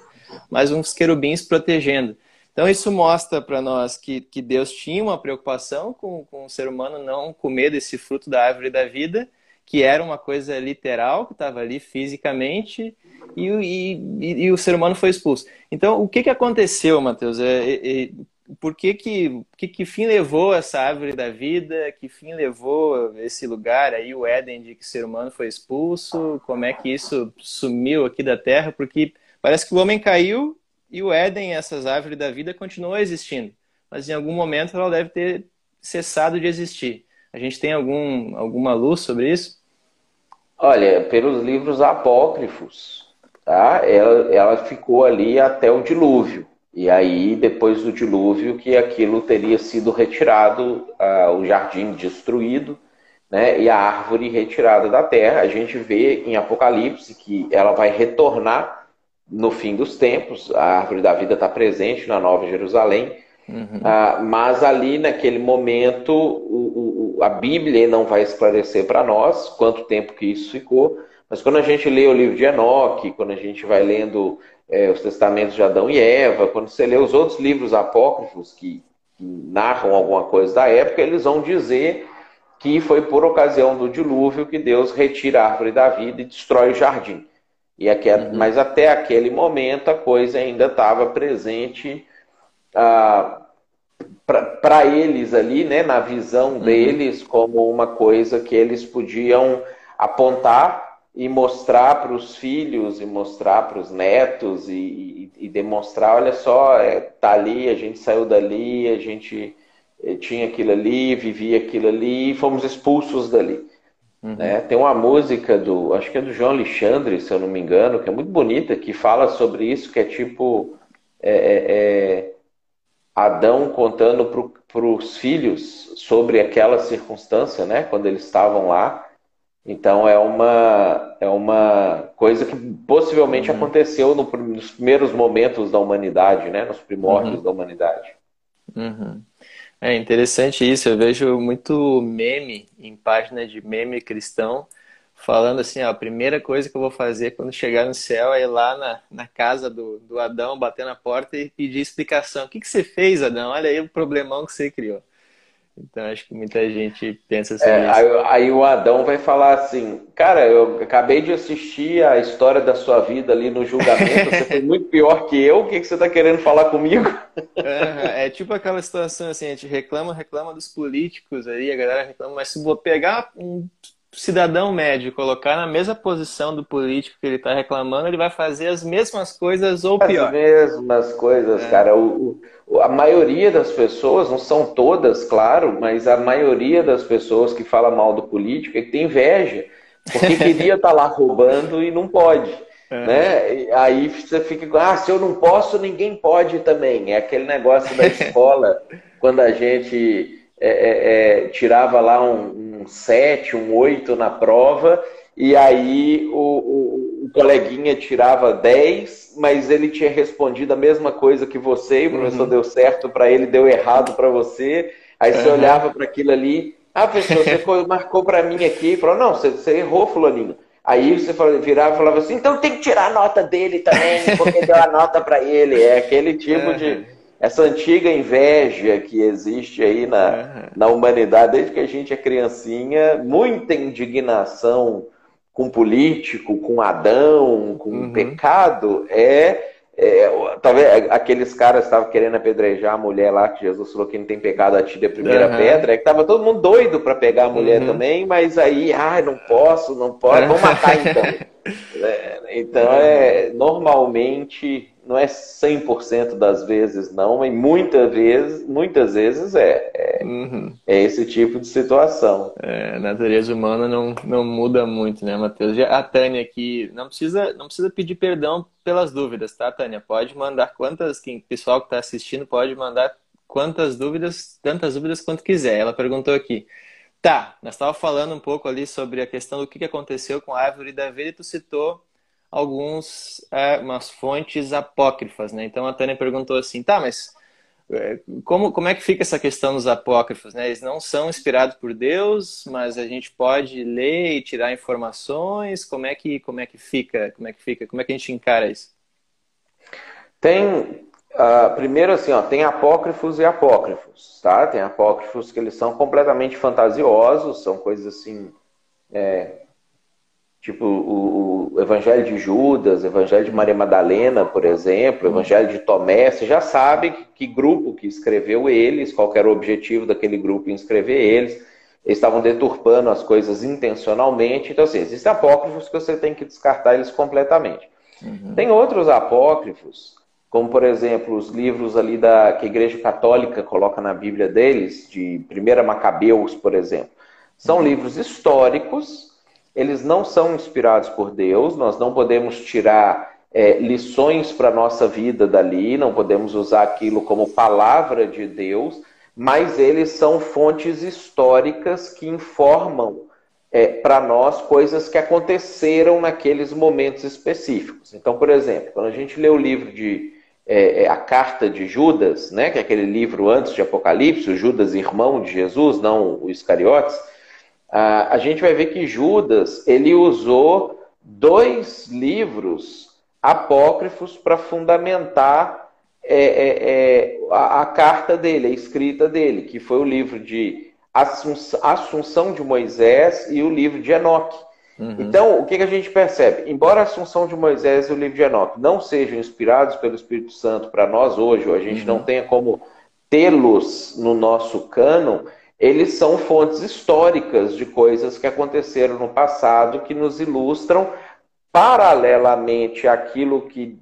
mas uns querubins protegendo. Então isso mostra para nós que, que Deus tinha uma preocupação com, com o ser humano não comer desse fruto da árvore da vida, que era uma coisa literal, que estava ali fisicamente, e, e, e, o ser humano foi expulso. Então, o que, que aconteceu, Mateus? É, é, por que que, que que fim levou essa árvore da vida? Que fim levou esse lugar aí, o Éden, de que o ser humano foi expulso? Como é que isso sumiu aqui da Terra? Porque parece que o homem caiu e o Éden, essas árvores da vida, continuam existindo. Mas em algum momento ela deve ter cessado de existir. A gente tem algum, alguma luz sobre isso? Olha, pelos livros apócrifos, tá? ela, ela ficou ali até o dilúvio. E aí, depois do dilúvio, que aquilo teria sido retirado, uh, o jardim destruído, né, e a árvore retirada da terra. A gente vê em Apocalipse que ela vai retornar no fim dos tempos. A árvore da vida está presente na Nova Jerusalém. Uhum. Uh, mas ali, naquele momento, o, o, a Bíblia não vai esclarecer para nós quanto tempo que isso ficou. Mas quando a gente lê o livro de Enoque, quando a gente vai lendo é, os testamentos de Adão e Eva, quando você lê os outros livros apócrifos que, que narram alguma coisa da época, eles vão dizer que foi por ocasião do dilúvio que Deus retira a árvore da vida e destrói o jardim. E aquele, uhum. Mas até aquele momento a coisa ainda estava presente ah, para eles ali, né, na visão uhum. deles, como uma coisa que eles podiam apontar e mostrar para os filhos e mostrar para os netos e, e, e, demonstrar, olha só, é, tá ali, a gente saiu dali, a gente eh, tinha aquilo ali, vivia aquilo ali e fomos expulsos dali. Uhum. Né? Tem uma música do, acho que é do João Alexandre, se eu não me engano, que é muito bonita, que fala sobre isso, que é tipo é, é, é Adão contando para os filhos sobre aquela circunstância, né? Quando eles estavam lá. Então é uma, é uma coisa que possivelmente uhum. aconteceu no, nos primeiros momentos da humanidade, né? Nos primórdios uhum. da humanidade. Uhum. É interessante isso. Eu vejo muito meme em página de meme cristão falando assim, ó, a primeira coisa que eu vou fazer quando chegar no céu é ir lá na, na casa do, do Adão, bater na porta e pedir explicação. O que, que você fez, Adão? Olha aí o problemão que você criou. Então acho que muita gente pensa assim. É, aí, aí, o Adão vai falar assim, cara, eu acabei de assistir a história da sua vida ali no julgamento, você foi muito pior que eu, o que, que você está querendo falar comigo? É, é, tipo aquela situação assim, a gente reclama, reclama dos políticos aí, a galera reclama, mas se vou pegar um cidadão médio colocar na mesma posição do político que ele está reclamando, ele vai fazer as mesmas coisas ou pior. As mesmas coisas, é. cara. O, o, a maioria das pessoas, não são todas, claro, mas a maioria das pessoas que fala mal do político é que tem inveja, porque [laughs] queria estar tá lá roubando e não pode. É. Né? E aí você fica, ah, se eu não posso, ninguém pode também. É aquele negócio da [laughs] escola, quando a gente é, é, é, tirava lá um, um 7, um 8 na prova, e aí o, o, o, coleguinha tirava 10, mas ele tinha respondido a mesma coisa que você, e o professor uhum. deu certo para ele, deu errado para você. Aí você uhum. olhava para aquilo ali, ah, professor, você marcou para mim aqui, falou, não, você, você errou, fulaninho. Aí você virava e falava assim, então tem que tirar a nota dele também, porque deu a nota para ele. É aquele tipo uhum. de essa antiga inveja que existe aí na, na humanidade, desde que a gente é criancinha, muita indignação com político, com Adão, com uhum. pecado, é, é, talvez aqueles caras estavam querendo apedrejar a mulher lá, que Jesus falou que não tem pecado, atire a primeira uhum. pedra, é que tava todo mundo doido para pegar a mulher uhum. também, mas aí, ai, não posso, não posso, vamos matar então. [laughs] é, então, é, normalmente não é 100% das vezes não, mas muitas vezes, muitas vezes é. É, uhum. é esse tipo de situação. É, a natureza humana não, não muda muito, né, Matheus? A Tânia aqui, não precisa, não precisa pedir perdão pelas dúvidas, tá, Tânia? Pode mandar quantas, quem pessoal que está assistindo pode mandar quantas dúvidas, tantas dúvidas quanto quiser. Ela perguntou aqui. Tá, nós estávamos falando um pouco ali sobre a questão do que aconteceu com a árvore da vida e tu citou alguns é, umas fontes apócrifas, né? Então a Tânia perguntou assim, tá, mas é, como, como é que fica essa questão dos apócrifos, né? Eles não são inspirados por Deus, mas a gente pode ler e tirar informações. Como é que como é que fica? Como é que fica? Como é que a gente encara isso? Tem uh, primeiro assim, ó, tem apócrifos e apócrifos, tá? Tem apócrifos que eles são completamente fantasiosos, são coisas assim é, Tipo o, o, Evangelho de Judas, o Evangelho de Maria Madalena, por exemplo, o Evangelho de Tomé, você já sabe que, que grupo que escreveu eles, qual era o objetivo daquele grupo em escrever eles. Eles estavam deturpando as coisas intencionalmente. Então, assim, existem apócrifos que você tem que descartar eles completamente. Uhum. Tem outros apócrifos, como, por exemplo, os livros ali da, que a Igreja Católica coloca na Bíblia deles, de 1 Macabeus, por exemplo. São uhum. livros históricos eles não são inspirados por Deus, nós não podemos tirar é, lições para a nossa vida dali, não podemos usar aquilo como palavra de Deus, mas eles são fontes históricas que informam é, para nós coisas que aconteceram naqueles momentos específicos. Então, por exemplo, quando a gente lê o livro de é, é a carta de Judas, né, que é aquele livro antes de Apocalipse, o Judas irmão de Jesus, não o Iscariotes, a gente vai ver que Judas ele usou dois livros apócrifos para fundamentar é, é, é, a, a, carta dele, a escrita dele, que foi o livro de Assunção de Moisés e o livro de Enoque. Uhum. Então, o que, que, a gente percebe? Embora a Assunção de Moisés e o livro de Enoque não sejam inspirados pelo Espírito Santo para nós hoje, ou a gente uhum. não tenha como tê-los no nosso cânon, eles são fontes históricas de coisas que aconteceram no passado que nos ilustram paralelamente àquilo que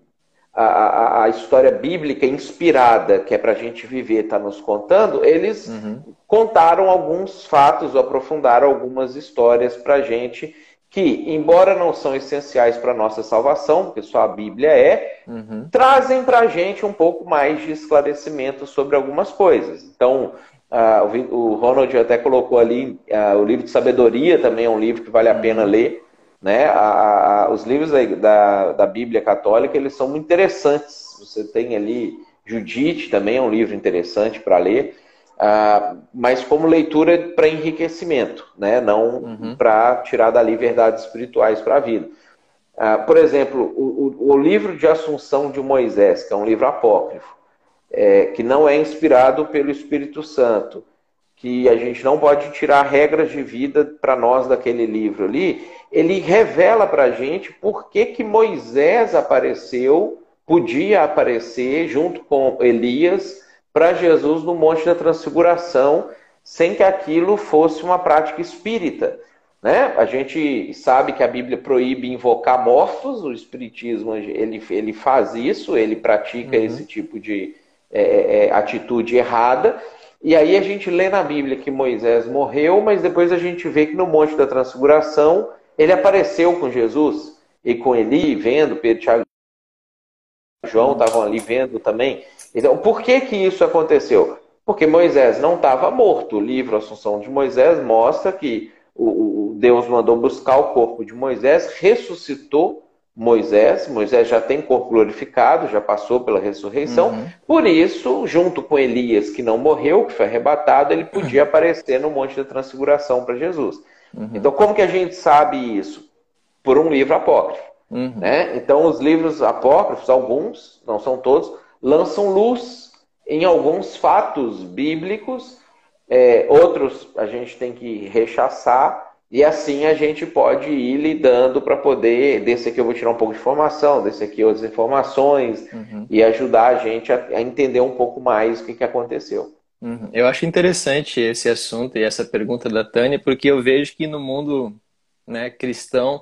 a, a, a história bíblica inspirada, que é para a gente viver, está nos contando, eles uhum. contaram alguns fatos, aprofundaram algumas histórias para a gente que, embora não são essenciais para a nossa salvação, porque só a Bíblia é, uhum. trazem para a gente um pouco mais de esclarecimento sobre algumas coisas. Então, uh, o Ronald até colocou ali uh, o livro de sabedoria, também é um livro que vale a pena uhum. ler. Né? A, a, os livros da, da, da, Bíblia Católica eles são muito interessantes. Você tem ali Judite, também é um livro interessante para ler, uh, mas como leitura para enriquecimento, né? não uhum. para tirar dali verdades espirituais para a vida. Uh, por exemplo, o, o, o, livro de Assunção de Moisés, que é um livro apócrifo, é, que não é inspirado pelo Espírito Santo, que a gente não pode tirar regras de vida para nós daquele livro ali, ele revela para a gente por que, que Moisés apareceu, podia aparecer junto com Elias para Jesus no Monte da Transfiguração, sem que aquilo fosse uma prática espírita. Né? A gente sabe que a Bíblia proíbe invocar mortos, o Espiritismo ele, ele faz isso, ele pratica uhum. esse tipo de é, é, é atitude errada, e aí a gente lê na Bíblia que Moisés morreu, mas depois a gente vê que no Monte da Transfiguração ele apareceu com Jesus e com Eli, vendo, Pedro, Tiago João estavam ali vendo também. Então, por que que isso aconteceu? Porque Moisés não estava morto. O livro Assunção de Moisés mostra que o, o Deus mandou buscar o corpo de Moisés, ressuscitou Moisés, Moisés já tem corpo glorificado, já passou pela ressurreição, uhum. por isso, junto com Elias, que não morreu, que foi arrebatado, ele podia aparecer no Monte da Transfiguração para Jesus. Uhum. Então, como que a gente sabe isso? Por um livro apócrifo. Uhum. Né? Então, os livros apócrifos, alguns, não são todos, lançam luz em alguns fatos bíblicos, é, outros a gente tem que rechaçar, e assim a gente pode ir lidando para poder, desse aqui eu vou tirar um pouco de informação, desse aqui outras informações, uhum. e ajudar a gente a, a, entender um pouco mais o que, que aconteceu. Uhum. Eu acho interessante esse assunto e essa pergunta da Tânia, porque eu vejo que no mundo né, cristão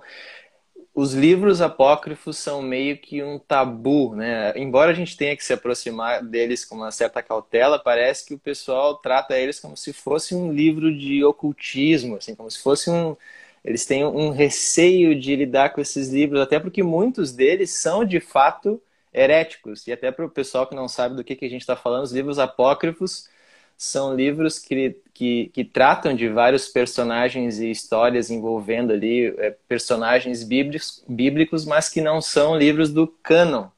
os livros apócrifos são meio que um tabu, né? Embora a gente tenha que se aproximar deles com uma certa cautela, parece que o pessoal trata eles como se fosse um livro de ocultismo, assim, como se fosse um eles têm um receio de lidar com esses livros, até porque muitos deles são de fato heréticos. E até para o pessoal que não sabe do que, que a gente está falando, os livros apócrifos são livros que, que, que, tratam de vários personagens e histórias envolvendo ali é, personagens bíblicos, bíblicos, mas que não são livros do cânon,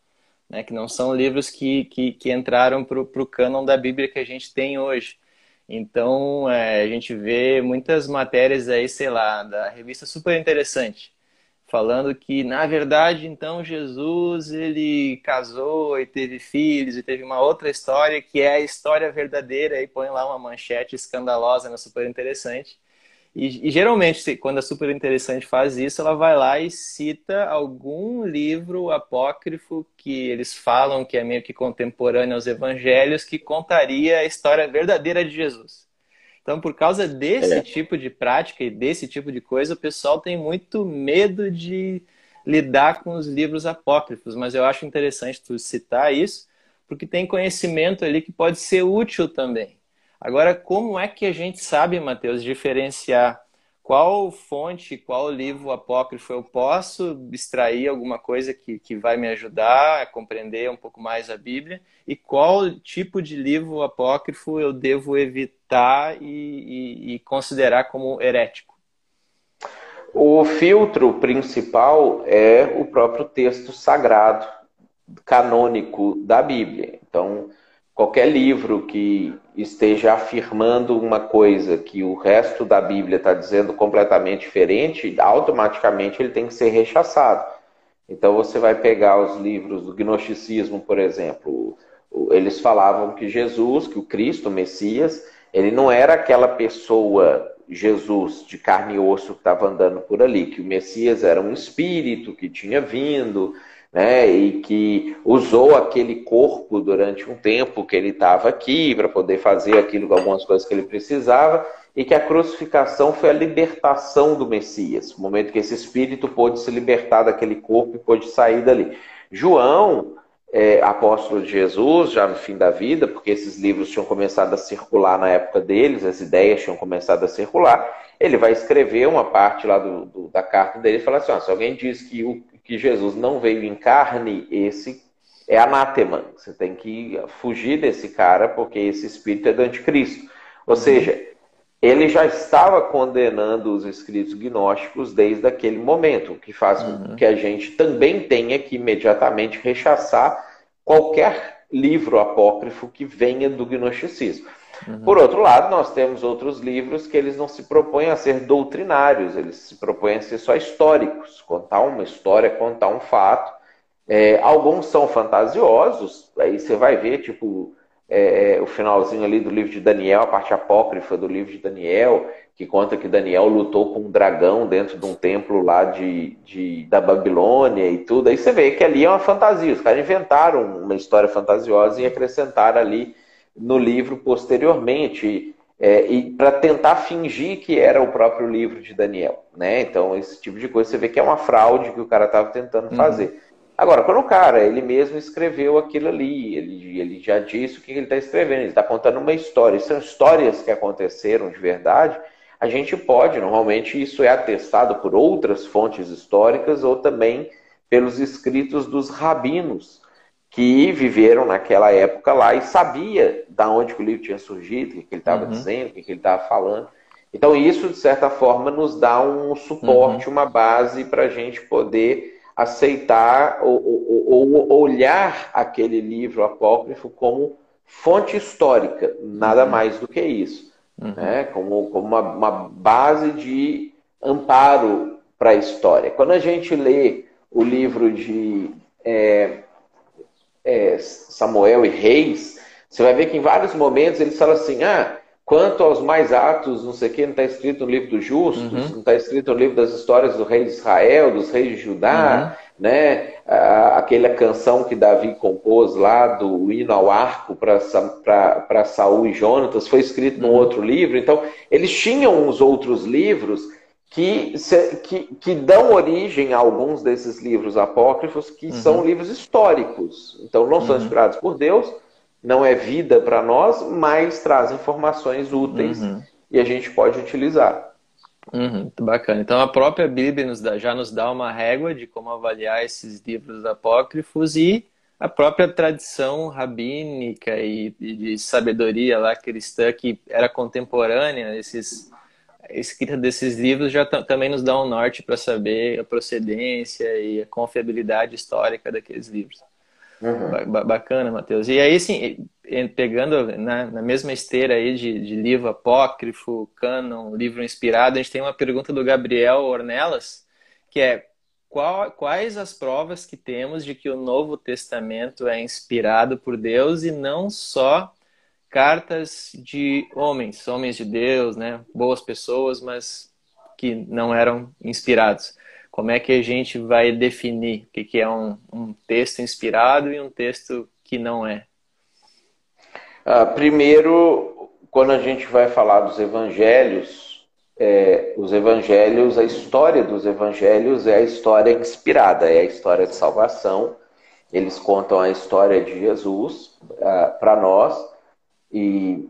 né? que não são livros que, que, que entraram para o cânon da Bíblia que a gente tem hoje. Então, é, a gente vê muitas matérias aí, sei lá, da revista super interessante, falando que na verdade então Jesus ele casou e teve filhos e teve uma outra história que é a história verdadeira e põe lá uma manchete escandalosa na super interessante. E, e, geralmente quando a super interessante faz isso ela vai lá e cita algum livro apócrifo que eles falam que é meio que contemporâneo aos evangelhos que contaria a história verdadeira de Jesus então, por causa desse é. tipo de prática e desse tipo de coisa, o pessoal tem muito medo de lidar com os livros apócrifos. Mas eu acho interessante tu citar isso, porque tem conhecimento ali que pode ser útil também. Agora, como é que a gente sabe, Mateus, diferenciar qual fonte, qual livro apócrifo eu posso extrair alguma coisa que, que vai me ajudar a compreender um pouco mais a Bíblia e qual tipo de livro apócrifo eu devo evitar e, e, e considerar como herético? O filtro principal é o próprio texto sagrado, canônico da Bíblia. Então, qualquer livro que esteja afirmando uma coisa que o resto da Bíblia está dizendo completamente diferente, automaticamente ele tem que ser rechaçado. Então você vai pegar os livros do gnosticismo, por exemplo, eles falavam que Jesus, que o Cristo, o Messias, ele não era aquela pessoa, Jesus, de carne e osso que estava andando por ali, que o Messias era um espírito que tinha vindo, né, e que usou aquele corpo durante um tempo que ele estava aqui para poder fazer aquilo, algumas coisas que ele precisava, e que a crucificação foi a libertação do Messias, o momento que esse espírito pôde se libertar daquele corpo e pôde sair dali. João, é, apóstolo de Jesus, já no fim da vida, porque esses livros tinham começado a circular na época deles, as ideias tinham começado a circular, ele vai escrever uma parte lá do, do, da carta dele e falar assim: ó, se alguém diz que o que Jesus não veio em carne, esse é anátema. Você tem que fugir desse cara, porque esse espírito é do anticristo. Ou uhum. seja, ele já estava condenando os escritos gnósticos desde aquele momento, o que faz uhum. com que a gente também tenha que imediatamente rechaçar qualquer livro apócrifo que venha do gnosticismo. Uhum. Por outro lado, nós temos outros livros que eles não se propõem a ser doutrinários, eles se propõem a ser só históricos, contar uma história, contar um fato. É, alguns são fantasiosos, aí você vai ver, tipo, é, é, o finalzinho ali do livro de Daniel, a parte apócrifa do livro de Daniel, que conta que Daniel lutou com um dragão dentro de um templo lá de, de, da Babilônia e tudo. Aí você vê que ali é uma fantasia. Os caras inventaram uma história fantasiosa e acrescentaram ali no livro posteriormente, é, e para tentar fingir que era o próprio livro de Daniel, né? Então esse tipo de coisa você vê que é uma fraude que o cara estava tentando uhum. fazer. Agora, quando o cara ele mesmo escreveu aquilo ali, ele, ele já disse o que ele está escrevendo, ele está contando uma história, são histórias que aconteceram de verdade. A gente pode, normalmente isso é atestado por outras fontes históricas ou também pelos escritos dos rabinos que viveram naquela época lá e sabia da onde que o livro tinha surgido, o que, ele estava uhum. dizendo, o que, que ele estava falando. Então isso, de certa forma, nos dá um suporte, uhum. uma base para a gente poder aceitar ou, ou, ou, olhar aquele livro apócrifo como fonte histórica, nada uhum. mais do que isso. Uhum. Né? Como, como uma, uma base de amparo para a história. Quando a gente lê o livro de é, é, Samuel e Reis, você vai ver que em vários momentos eles falam assim: ah, quanto aos mais atos, não sei o que, não está escrito no livro dos justos, uhum. não está escrito no livro das histórias do rei de Israel, dos reis de Judá, uhum. né? aquela canção que Davi compôs lá do hino ao arco para Saul e Jonatas foi escrito uhum. num outro livro. Então, eles tinham uns outros livros que, que, que dão origem a alguns desses livros apócrifos que uhum. são livros históricos. Então, não são uhum. inspirados por Deus, não é vida para nós, mas traz informações úteis uhum. e a gente pode utilizar. Uhum, muito bacana. Então a própria Bíblia nos dá, já nos dá uma régua de como avaliar esses livros apócrifos e a própria tradição rabínica e, e de sabedoria lá cristã que era contemporânea esses escrita desses livros já também nos dá um norte para saber a procedência e a confiabilidade histórica daqueles livros. Uhum. Ba bacana, Matheus. E aí, assim, pegando na, na mesma esteira aí de, de, livro apócrifo, canon, livro inspirado, a gente tem uma pergunta do Gabriel Ornelas, que é qual, quais as provas que temos de que o Novo Testamento é inspirado por Deus e não só cartas de homens, homens de Deus, né? Boas pessoas, mas que não eram inspirados. Como é que a gente vai definir o que é um, um texto inspirado e um texto que não é? Ah, primeiro, quando a gente vai falar dos evangelhos, é, os evangelhos, a história dos evangelhos é a história inspirada, é a história de salvação. Eles contam a história de Jesus ah, para nós e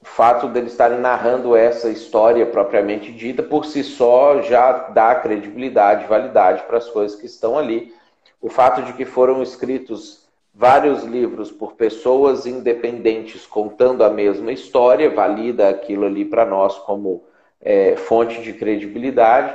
o fato deles estarem narrando essa história propriamente dita, por si só, já dá credibilidade, validade para as coisas que estão ali. O fato de que foram escritos vários livros por pessoas independentes contando a mesma história, valida aquilo ali para nós como é, fonte de credibilidade.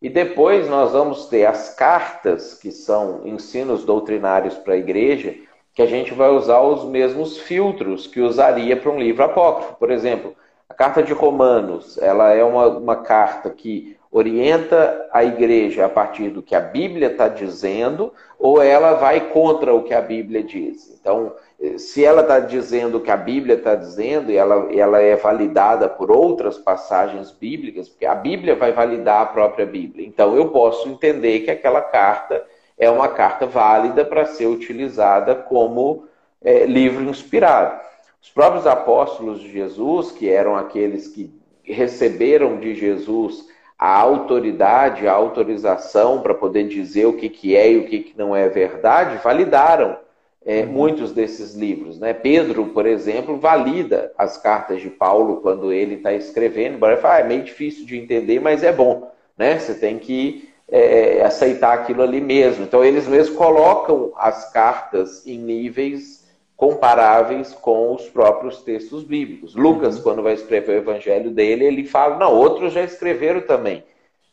E depois nós vamos ter as cartas, que são ensinos doutrinários para a igreja, que a gente vai usar os mesmos filtros que usaria para um livro apócrifo. Por exemplo, a carta de Romanos, ela é uma, uma carta que orienta a igreja a partir do que a Bíblia está dizendo, ou ela vai contra o que a Bíblia diz. Então, se ela está dizendo o que a Bíblia está dizendo, e ela, ela é validada por outras passagens bíblicas, porque a Bíblia vai validar a própria Bíblia. Então, eu posso entender que aquela carta é uma carta válida para ser utilizada como é, livro inspirado. Os próprios apóstolos de Jesus, que eram aqueles que receberam de Jesus a autoridade, a autorização para poder dizer o que, que é e o que, que não é verdade, validaram é, uhum. muitos desses livros. Né? Pedro, por exemplo, valida as cartas de Paulo quando ele está escrevendo. Ele fala, ah, é meio difícil de entender, mas é bom. Né? Você tem que é, aceitar aquilo ali mesmo. Então, eles mesmos colocam as cartas em níveis comparáveis com os próprios textos bíblicos. Lucas, uhum. quando vai escrever o evangelho dele, ele fala: não, outros já escreveram também.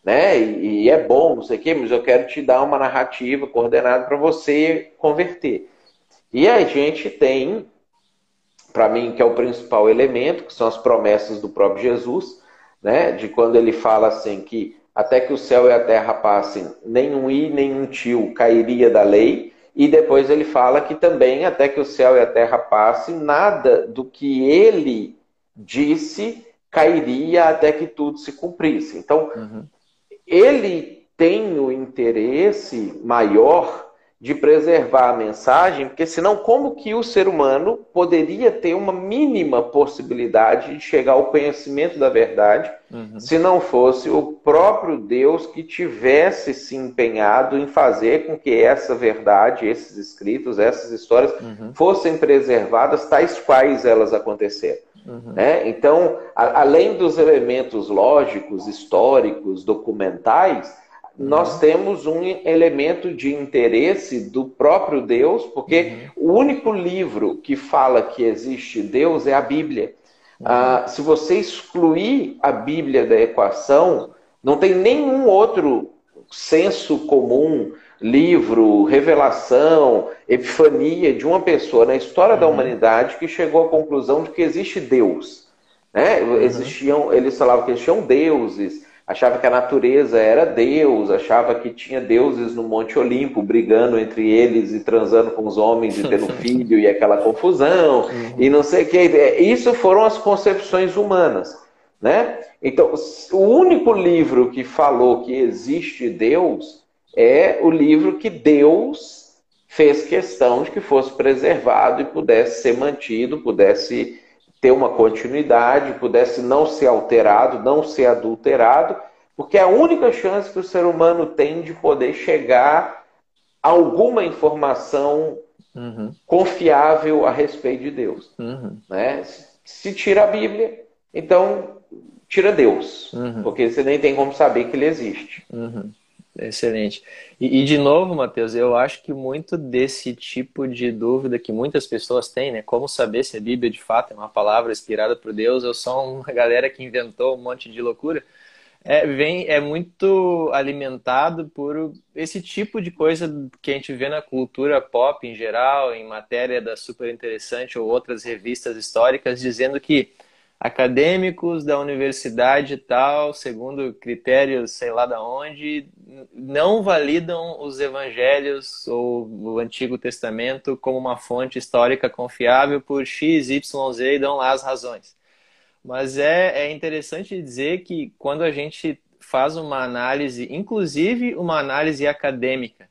Né? E, e é bom, não sei o quê, mas eu quero te dar uma narrativa coordenada para você converter. E a gente tem, para mim, que é o principal elemento, que são as promessas do próprio Jesus, né? de quando ele fala assim que até que o céu e a terra passem, nenhum i, nenhum tio cairia da lei, e depois ele fala que também, até que o céu e a terra passem, nada do que ele disse cairia até que tudo se cumprisse. Então, uhum. ele tem o interesse maior de preservar a mensagem, porque senão como que o ser humano poderia ter uma mínima possibilidade de chegar ao conhecimento da verdade, uhum. se não fosse o próprio Deus que tivesse se empenhado em fazer com que essa verdade, esses escritos, essas histórias uhum. fossem preservadas tais quais elas aconteceram. Uhum. Né? Então, a, além dos elementos lógicos, históricos, documentais, nós temos um elemento de interesse do próprio Deus, porque uhum. o único livro que fala que existe Deus é a Bíblia. Uhum. Ah, se você excluir a Bíblia da equação, não tem nenhum outro senso comum, livro, revelação, epifania de uma pessoa na história da uhum. humanidade que chegou à conclusão de que existe Deus. Né? Uhum. Existiam, eles falavam que existiam deuses, achava que a natureza era Deus, achava que tinha deuses no Monte Olimpo brigando entre eles e transando com os homens e tendo [laughs] filho e aquela confusão uhum. e não sei o que. Isso foram as concepções humanas, né? Então, o único livro que falou que existe Deus é o livro que Deus fez questão de que fosse preservado e pudesse ser mantido, pudesse ter uma continuidade, pudesse não ser alterado, não ser adulterado, porque é a única chance que o ser humano tem de poder chegar a alguma informação uhum. confiável a respeito de Deus. Uhum. Né? Se tira a Bíblia, então tira Deus, uhum. porque você nem tem como saber que ele existe. Excelente. E, e, de novo, Matheus, eu acho que muito desse tipo de dúvida que muitas pessoas têm, né? Como saber se a Bíblia de fato é uma palavra inspirada por Deus ou só uma [laughs] galera que inventou um monte de loucura, é, vem, é muito alimentado por esse tipo de coisa que a gente vê na cultura pop em geral, em matéria da Super Interessante ou outras revistas históricas, dizendo que acadêmicos da universidade e tal, segundo critérios sei lá da onde, não validam os evangelhos ou o Antigo Testamento como uma fonte histórica confiável por X, Y, Z e dão lá as razões. Mas é, é interessante dizer que quando a gente faz uma análise, inclusive uma análise acadêmica,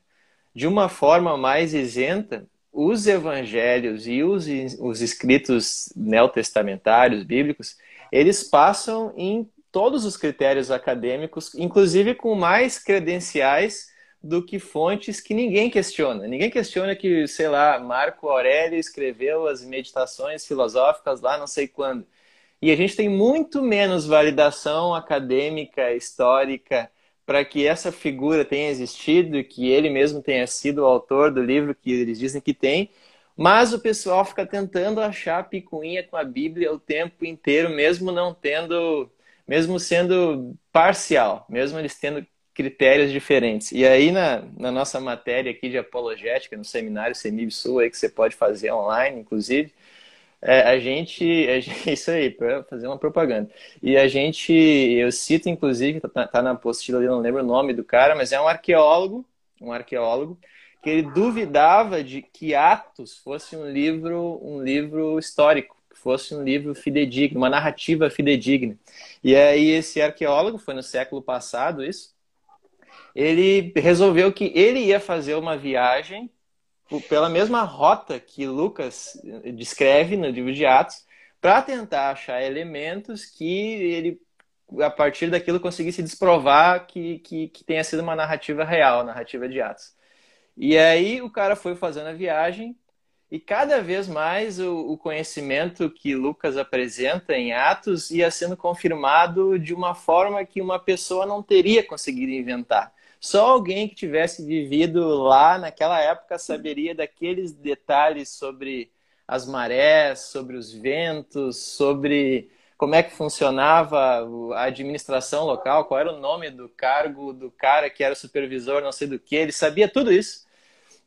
de uma forma mais isenta, os evangelhos e os, os escritos neotestamentários, bíblicos, eles passam em todos os critérios acadêmicos, inclusive com mais credenciais do que fontes que ninguém questiona. Ninguém questiona que, sei lá, Marco Aurélio escreveu as meditações filosóficas lá não sei quando. E a gente tem muito menos validação acadêmica, histórica, para que essa figura tenha existido e que ele mesmo tenha sido o autor do livro que eles dizem que tem, mas o pessoal fica tentando achar picuinha com a Bíblia o tempo inteiro, mesmo não tendo, mesmo sendo parcial, mesmo eles tendo critérios diferentes. E aí, na, na nossa matéria aqui de apologética, no seminário Semib Sul, aí, que você pode fazer online, inclusive, é, a, gente, gente. [laughs] Isso aí, para fazer uma propaganda. E a gente, eu cito, inclusive, tá, tá na apostila ali, não lembro o nome do cara, mas é um arqueólogo, um arqueólogo, que ele duvidava de que Atos fosse um livro, um livro histórico, que fosse um livro fidedigno, uma narrativa fidedigna. E aí esse arqueólogo, foi no século passado isso, ele resolveu que ele ia fazer uma viagem pela mesma rota que Lucas descreve no livro de Atos, para tentar achar elementos que ele, a partir daquilo, conseguisse desprovar que, que, que tenha sido uma narrativa real, narrativa de Atos. E aí o cara foi fazendo a viagem e cada vez mais o, o, conhecimento que Lucas apresenta em Atos ia sendo confirmado de uma forma que uma pessoa não teria conseguido inventar. Só alguém que tivesse vivido lá naquela época saberia daqueles detalhes sobre as marés, sobre os ventos, sobre como é que funcionava a administração local, qual era o nome do cargo do cara que era supervisor, não sei do que, ele sabia tudo isso.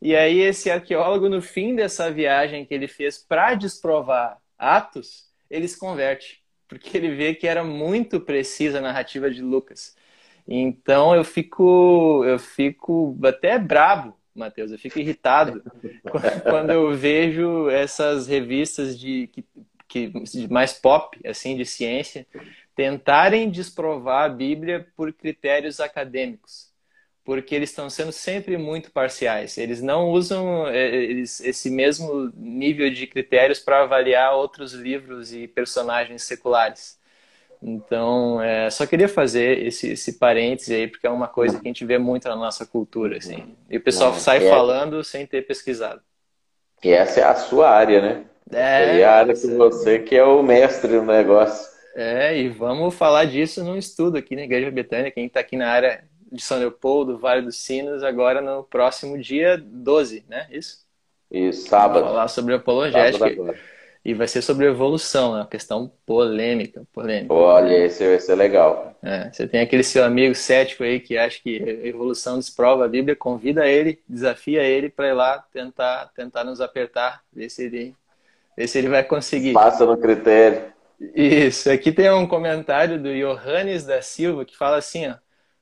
E aí esse arqueólogo, no fim dessa viagem que ele fez para desprovar Atos, ele se converte, porque ele vê que era muito precisa a narrativa de Lucas. Então eu fico, eu fico até bravo, Matheus, eu fico irritado [laughs] quando eu vejo essas revistas de que, que mais pop, assim, de ciência, tentarem desprovar a Bíblia por critérios acadêmicos, porque eles estão sendo sempre muito parciais. Eles não usam é, eles, esse mesmo nível de critérios para avaliar outros livros e personagens seculares. Então, é, só queria fazer esse, esse parêntese aí, porque é uma coisa que a gente vê muito na nossa cultura, assim. E o pessoal Não, sai é... falando sem ter pesquisado. E essa é a sua área, né? É, é a área que você que é o mestre do negócio. É, e vamos falar disso num estudo aqui na Igreja Betânia, quem está aqui na área de São Leopoldo, Vale dos Sinos, agora no próximo dia 12, né? Isso? Isso, sábado. Vamos falar sobre apologética. Sábado e vai ser sobre evolução, né? uma questão polêmica. polêmica. Olha, esse ser legal. É, você tem aquele seu amigo cético aí que acha que evolução desprova a Bíblia, convida ele, desafia ele para ir lá tentar, tentar nos apertar, ver se ele, ver se ele vai conseguir. Passa no critério. Isso, aqui tem um comentário do Johannes da Silva que fala assim, ó,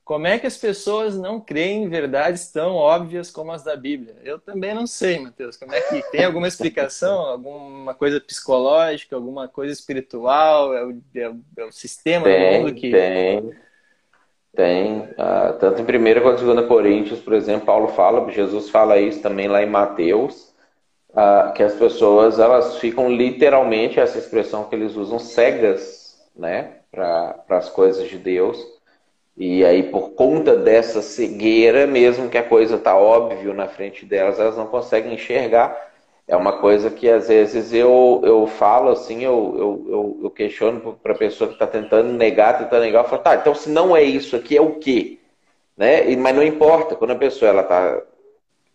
como é que as pessoas não creem em verdades tão óbvias como as da Bíblia? Eu também não sei, Mateus. Como é que tem alguma explicação, alguma coisa psicológica, alguma coisa espiritual? É o, é o, é o sistema tem, do mundo que tem, tem. Ah, tanto em 1 quanto em 2 Coríntios, por exemplo, Paulo fala, Jesus fala isso também lá em Mateus, ah, que as pessoas elas ficam literalmente essa expressão que eles usam cegas, né, para as coisas de Deus e aí, por conta dessa cegueira, mesmo que a coisa está óbvio na frente delas, elas não conseguem enxergar. É uma coisa que às vezes eu, eu falo assim, eu, eu, eu, eu questiono para a pessoa que está tentando negar, tentando negar, eu falo, tá, então se não é isso aqui, é o quê? Né? E, mas não importa, quando a pessoa ela está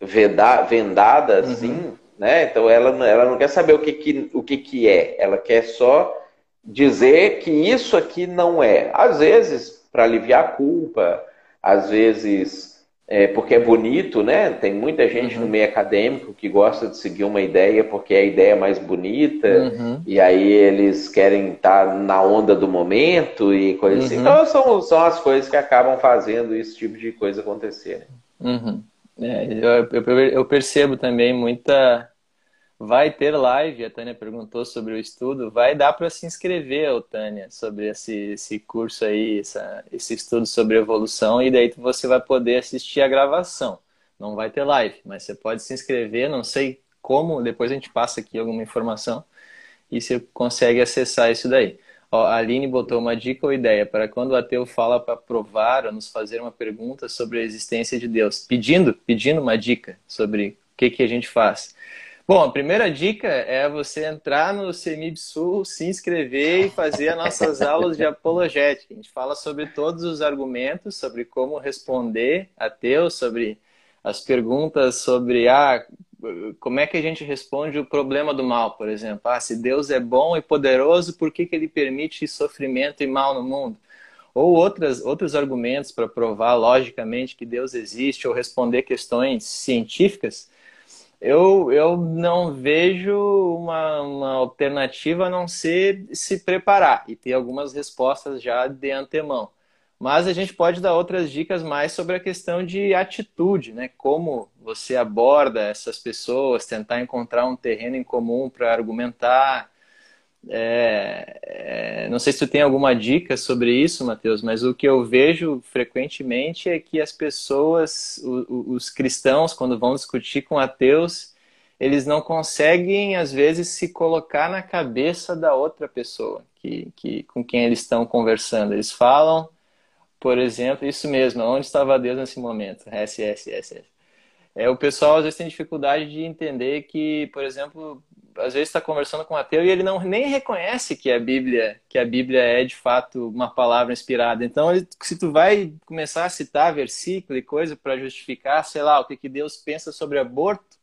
vendada uhum. assim, uhum. né? Então ela, ela não quer saber o que, que, o que, que é, ela quer só dizer que isso aqui não é. Às vezes para aliviar a culpa, às vezes é, porque é bonito, né? Tem muita gente uhum. no meio acadêmico que gosta de seguir uma ideia porque é a ideia mais bonita, uhum. e aí eles querem estar na onda do momento e coisa assim. uhum. assim. Então são, são as coisas que acabam fazendo esse tipo de coisa acontecer. Uhum. É, eu, eu, eu percebo também muita Vai ter live, a Tânia perguntou sobre o estudo. Vai dar para se inscrever, Tânia, sobre esse, esse curso aí, essa, esse estudo sobre evolução, e daí você vai poder assistir a gravação. Não vai ter live, mas você pode se inscrever, não sei como, depois a gente passa aqui alguma informação e você consegue acessar isso daí. Ó, a Aline botou uma dica ou ideia para quando o ateu fala para provar ou nos fazer uma pergunta sobre a existência de Deus, pedindo, pedindo uma dica sobre o que, que a gente faz. Bom, a primeira dica é você entrar no CEMIBSul, se inscrever e fazer as nossas aulas de apologética. A gente fala sobre todos os argumentos, sobre como responder a Deus, sobre as perguntas sobre ah, como é que a gente responde o problema do mal, por exemplo. Ah, se Deus é bom e poderoso, por que, que ele permite sofrimento e mal no mundo? ou outras, outros argumentos para provar logicamente que Deus existe ou responder questões científicas, eu, eu não vejo uma, uma alternativa a não ser se preparar e ter algumas respostas já de antemão. Mas a gente pode dar outras dicas mais sobre a questão de atitude, né? Como você aborda essas pessoas, tentar encontrar um terreno em comum para argumentar. É, é, não sei se tu tem alguma dica sobre isso, Matheus, mas o que eu vejo frequentemente é que as pessoas, os, os cristãos, quando vão discutir com ateus, eles não conseguem, às vezes, se colocar na cabeça da outra pessoa que, que, com quem eles estão conversando. Eles falam por exemplo, isso mesmo, onde estava Deus nesse momento? SSSS. É, o pessoal às vezes tem dificuldade de entender que, por exemplo, às vezes está conversando com um ateu e ele não nem reconhece que a Bíblia, que a Bíblia é de fato uma palavra inspirada. Então, se tu vai começar a citar versículo e coisa para justificar, sei lá, o que, que Deus pensa sobre aborto,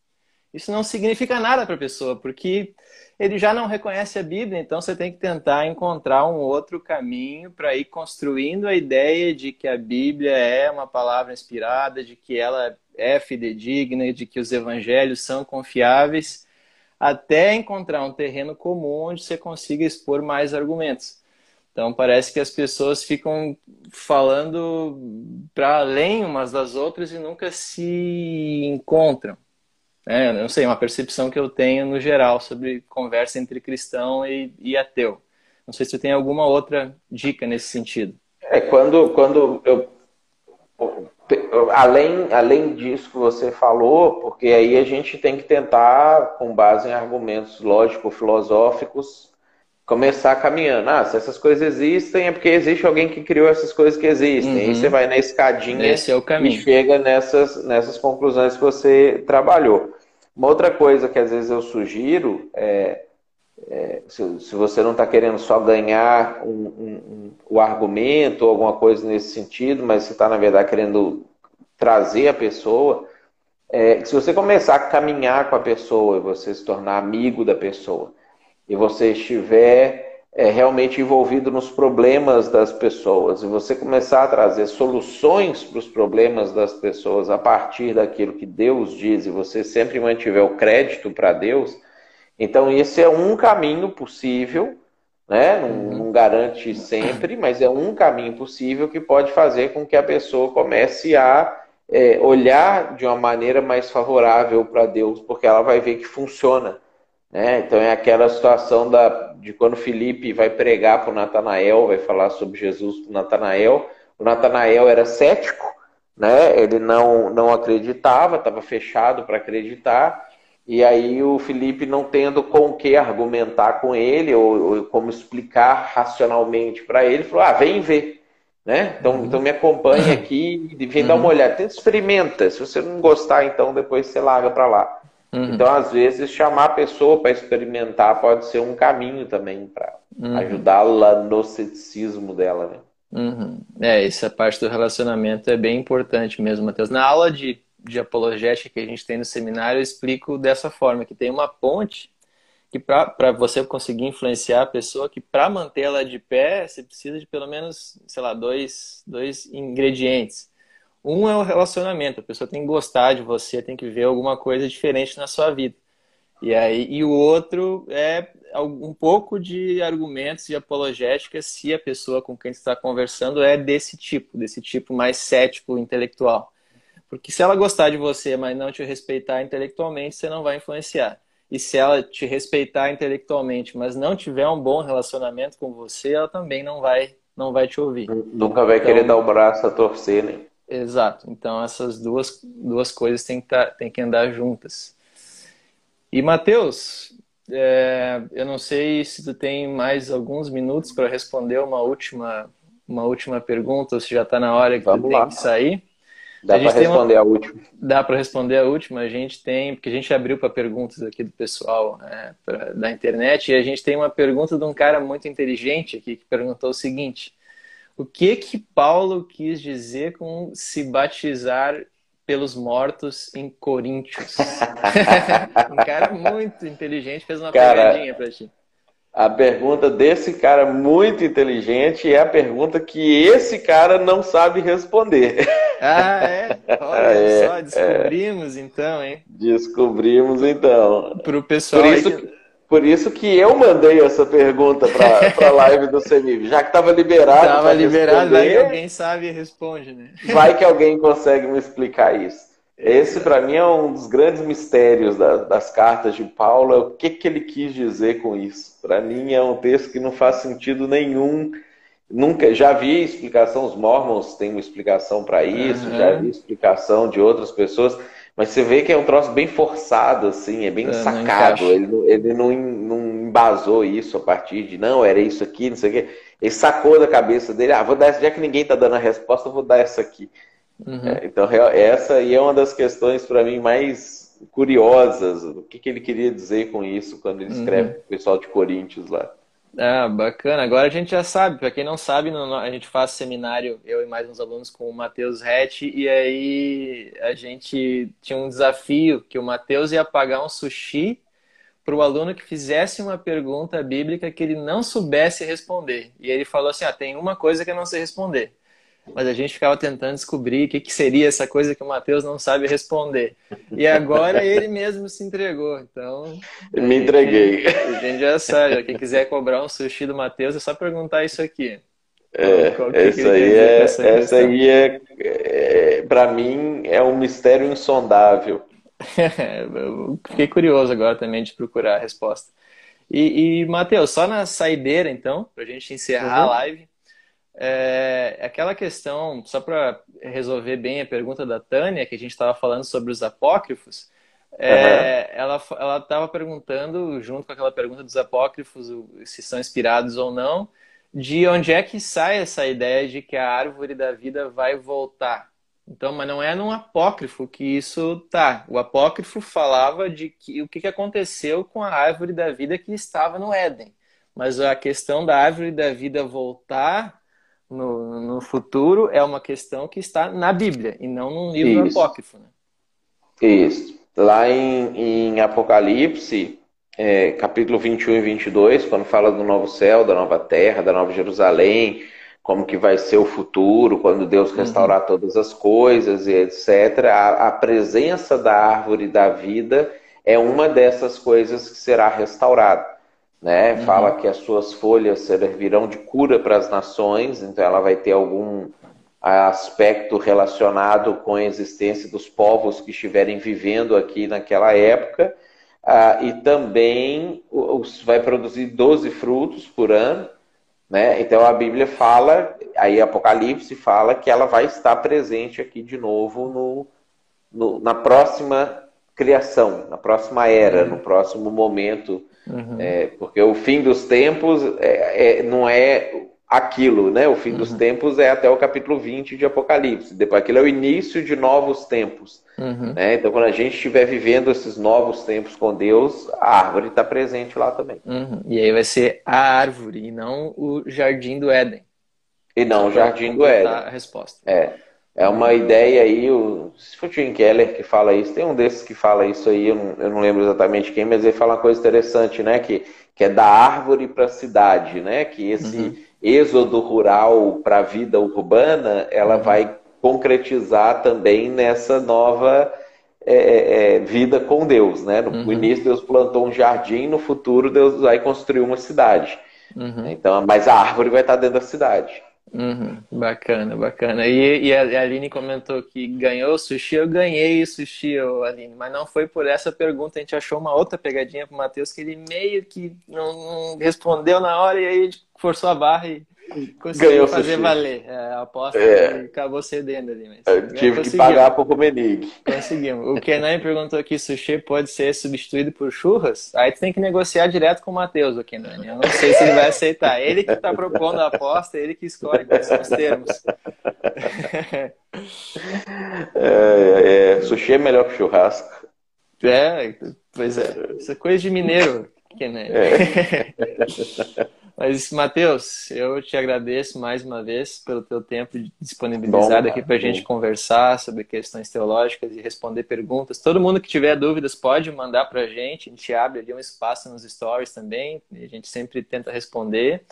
isso não significa nada para a pessoa, porque ele já não reconhece a Bíblia, então você tem que tentar encontrar um outro caminho para ir construindo a ideia de que a Bíblia é uma palavra inspirada, de que ela é fidedigna, de que os evangelhos são confiáveis, até encontrar um terreno comum onde você consiga expor mais argumentos. Então parece que as pessoas ficam falando para além umas das outras e nunca se encontram. É, não sei, uma percepção que eu tenho no geral sobre conversa entre cristão e, e ateu. Não sei se você tem alguma outra dica nesse sentido. É, quando, quando eu. Além, além disso que você falou, porque aí a gente tem que tentar, com base em argumentos lógico-filosóficos, começar caminhando. Ah, se essas coisas existem, é porque existe alguém que criou essas coisas que existem. Uhum. Aí você vai na escadinha é e chega nessas, nessas conclusões que você trabalhou. Uma outra coisa que às vezes eu sugiro é, é se, se, você não está querendo só ganhar um, um, um, o argumento ou alguma coisa nesse sentido, mas você está, na verdade, querendo trazer a pessoa, é, se você começar a caminhar com a pessoa e você se tornar amigo da pessoa, e você estiver é, realmente envolvido nos problemas das pessoas e você começar a trazer soluções para os problemas das pessoas a partir daquilo que Deus diz e você sempre mantiver o crédito para Deus, então esse é um caminho possível, né? Não, uhum. não, garante sempre, mas é um caminho possível que pode fazer com que a pessoa comece a é, olhar de uma maneira mais favorável para Deus, porque ela vai ver que funciona. Né? Então é aquela situação da, de quando Felipe vai pregar para o Natanael, vai falar sobre Jesus para o Natanael. O Natanael era cético, né? ele não, não acreditava, estava fechado para acreditar. E aí o Felipe não tendo com o que argumentar com ele, ou, ou como explicar racionalmente para ele, falou, ah, vem ver. Né? Então, uhum. então me acompanha [clears throat] aqui e vem uhum. dar uma uhum. olhada. Tenta, experimenta. Se você não gostar, então depois você larga para lá. Uhum. Então, às vezes, chamar a pessoa para experimentar pode ser um caminho também para uhum. ajudá-la no ceticismo dela. Né? Uhum. É, essa parte do relacionamento é bem importante mesmo, Matheus. Na aula de, de apologética que a gente tem no seminário, eu explico dessa forma, que tem uma ponte que para você conseguir influenciar a pessoa, que para manter ela de pé, você precisa de pelo menos, sei lá, dois, dois ingredientes. Um é o relacionamento, a pessoa tem que gostar de você, tem que ver alguma coisa diferente na sua vida. E aí e o outro é um pouco de argumentos de apologética se a pessoa com quem está conversando é desse tipo, desse tipo mais cético intelectual. Porque se ela gostar de você, mas não te respeitar intelectualmente, você não vai influenciar. E se ela te respeitar intelectualmente, mas não tiver um bom relacionamento com você, ela também não vai não vai te ouvir. Nunca vai então, querer dar o braço a torcer, né? Exato. Então essas duas, duas coisas têm que, tá, têm que andar juntas. E Matheus, é, eu não sei se tu tem mais alguns minutos para responder uma última, uma última pergunta, ou se já está na hora que Vamos tu lá. tem que sair. Dá para responder uma... a última. Dá para responder a última. A gente tem, porque a gente abriu para perguntas aqui do pessoal né, pra, da internet, e a gente tem uma pergunta de um cara muito inteligente aqui que perguntou o seguinte: o que que Paulo quis dizer com se batizar pelos mortos em Coríntios? [laughs] um cara muito inteligente fez uma cara, pegadinha pra ti. A pergunta desse cara muito inteligente é a pergunta que esse cara não sabe responder. [laughs] Ah, é? Olha é, só, descobrimos é. então, hein? Descobrimos então. Para o pessoal. Por isso, que... por isso que eu mandei essa pergunta para [laughs] a live do CEMIV, já que estava liberado. Estava liberado, vai que alguém sabe e responde, né? Vai que [laughs] alguém consegue me explicar isso. Esse, para mim, é um dos grandes mistérios das, das cartas de Paulo. É o que, que ele quis dizer com isso? Para mim, é um texto que não faz sentido nenhum. Nunca, já vi explicação, os Mormons têm uma explicação para isso, uhum. já vi explicação de outras pessoas, mas você vê que é um troço bem forçado, assim, é bem é, sacado. Não ele, ele não, não embasou isso a partir de, não, era isso aqui, não sei o quê. Ele sacou da cabeça dele, ah, vou dar essa, já que ninguém está dando a resposta, eu vou dar essa aqui. Uhum. É, então, essa aí é uma das questões para mim mais curiosas. O que, que ele queria dizer com isso quando ele escreve uhum. o pessoal de Coríntios lá. Ah, bacana. Agora a gente já sabe. Para quem não sabe, a gente faz seminário, eu e mais uns alunos, com o Matheus Rett, e aí a gente tinha um desafio que o Matheus ia pagar um sushi para o aluno que fizesse uma pergunta bíblica que ele não soubesse responder. E ele falou assim: ah, tem uma coisa que eu não sei responder mas a gente ficava tentando descobrir o que, que seria essa coisa que o Matheus não sabe responder. E agora ele mesmo se entregou. Então. Me entreguei. a gente já sabe. Quem quiser cobrar um sushi do Matheus é só perguntar isso aqui. É, essa aí é, essa, essa aí é, é para mim, é um mistério insondável. [laughs] fiquei curioso agora também de procurar a resposta. E, e Matheus, só na saideira, então, para a gente encerrar uhum. a live, é, aquela questão, só para resolver bem a pergunta da Tânia, que a gente estava falando sobre os apócrifos, é, uhum. ela estava perguntando, junto com aquela pergunta dos apócrifos, se são inspirados ou não, de onde é que sai essa ideia de que a árvore da vida vai voltar. Então, mas não é num apócrifo que isso tá. O apócrifo falava de que, o que aconteceu com a árvore da vida que estava no Éden. Mas a questão da árvore da vida voltar no, no futuro é uma questão que está na Bíblia e não num livro Isso. apócrifo. Né? Isso. Lá em, em Apocalipse, é, capítulo 21 e 22, quando fala do novo céu, da nova terra, da nova Jerusalém, como que vai ser o futuro, quando Deus uhum. restaurar uhum. todas as coisas e etc. A, a, presença da árvore da vida é uma dessas coisas que será restaurada né? Uhum. Fala que as suas folhas servirão de cura para as nações, então ela vai ter algum aspecto relacionado com a existência dos povos que estiverem vivendo aqui naquela época. Ah, e também os, vai produzir 12 frutos por ano. Né? Então a Bíblia fala, aí Apocalipse fala que ela vai estar presente aqui de novo no, no na próxima criação, na próxima era, no próximo momento Uhum. É, porque o fim dos tempos é, é, não é aquilo, né? O fim uhum. dos tempos é até o capítulo 20 de Apocalipse. Depois aquilo é o início de novos tempos. Uhum. Né? Então, quando a gente estiver vivendo esses novos tempos com Deus, a árvore está presente lá também. Uhum. E aí vai ser a árvore e não o jardim do Éden. E não o jardim do Éden. A resposta. É. É uma ideia aí, o, se for o Tim Keller que fala isso, tem um desses que fala isso aí, eu não, eu não lembro exatamente quem, mas ele fala uma coisa interessante, né? Que, que é da árvore para a cidade, né? Que esse uhum. êxodo rural para a vida urbana, ela uhum. vai concretizar também nessa nova é, é, é, vida com Deus, né? No uhum. início Deus plantou um jardim, no futuro Deus vai construir uma cidade. Uhum. Então, mas a árvore vai estar dentro da cidade. Uhum, bacana, bacana. E, e, a Aline comentou que ganhou o sushi. Eu ganhei o sushi, Aline, mas não foi por essa pergunta. A gente achou uma outra pegadinha para o Matheus que ele meio que não, não, respondeu na hora e aí forçou a barra e [laughs] conseguiu Ganhou fazer valer. É, a aposta é. acabou cedendo ali. Mas Eu tive que pagar para o Menig. Conseguimos. O Kenan perguntou aqui: sushi pode ser substituído por churras? Aí tu tem que negociar direto com o Matheus, o Kenan. Eu não sei se ele vai aceitar. Ele que está propondo a aposta, ele que escolhe quais são os termos. É, é, sushi é melhor que churrasco. É, pois é. Isso é coisa de mineiro, Kenan. É. [laughs] Mas, Matheus, eu te agradeço mais uma vez pelo teu tempo disponibilizado bom, aqui para a gente conversar sobre questões teológicas e responder perguntas. Todo mundo que tiver dúvidas pode mandar para a gente. A gente abre ali um espaço nos stories também. A gente sempre tenta responder.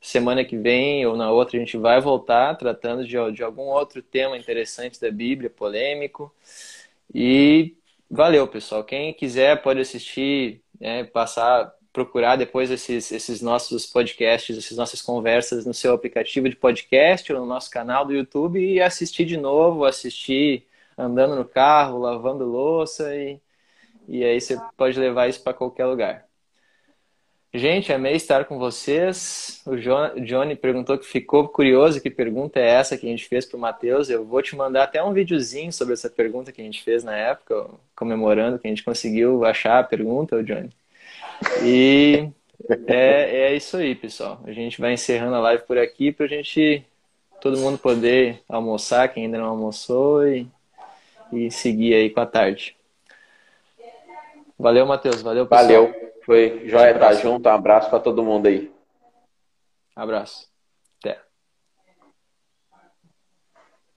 Semana que vem ou na outra a gente vai voltar tratando de, de algum outro tema interessante da Bíblia, polêmico. E valeu, pessoal. Quem quiser pode assistir, né, passar procurar depois esses, esses nossos podcasts, essas nossas conversas no seu aplicativo de podcast ou no nosso canal do YouTube e assistir de novo, assistir andando no carro, lavando louça e, e aí você pode levar isso para qualquer lugar. Gente, amei estar com vocês. O Johnny perguntou que ficou curioso que pergunta é essa que a gente fez para o Matheus. Eu vou te mandar até um videozinho sobre essa pergunta que a gente fez na época, comemorando que a gente conseguiu achar a pergunta, Johnny. E é, é isso aí, pessoal. A gente vai encerrando a live por aqui para a gente, todo mundo poder almoçar, quem ainda não almoçou, e, e seguir aí com a tarde. Valeu, Matheus. Valeu, pessoal. Valeu. Foi joia estar junto. Um abraço para todo mundo aí. Abraço.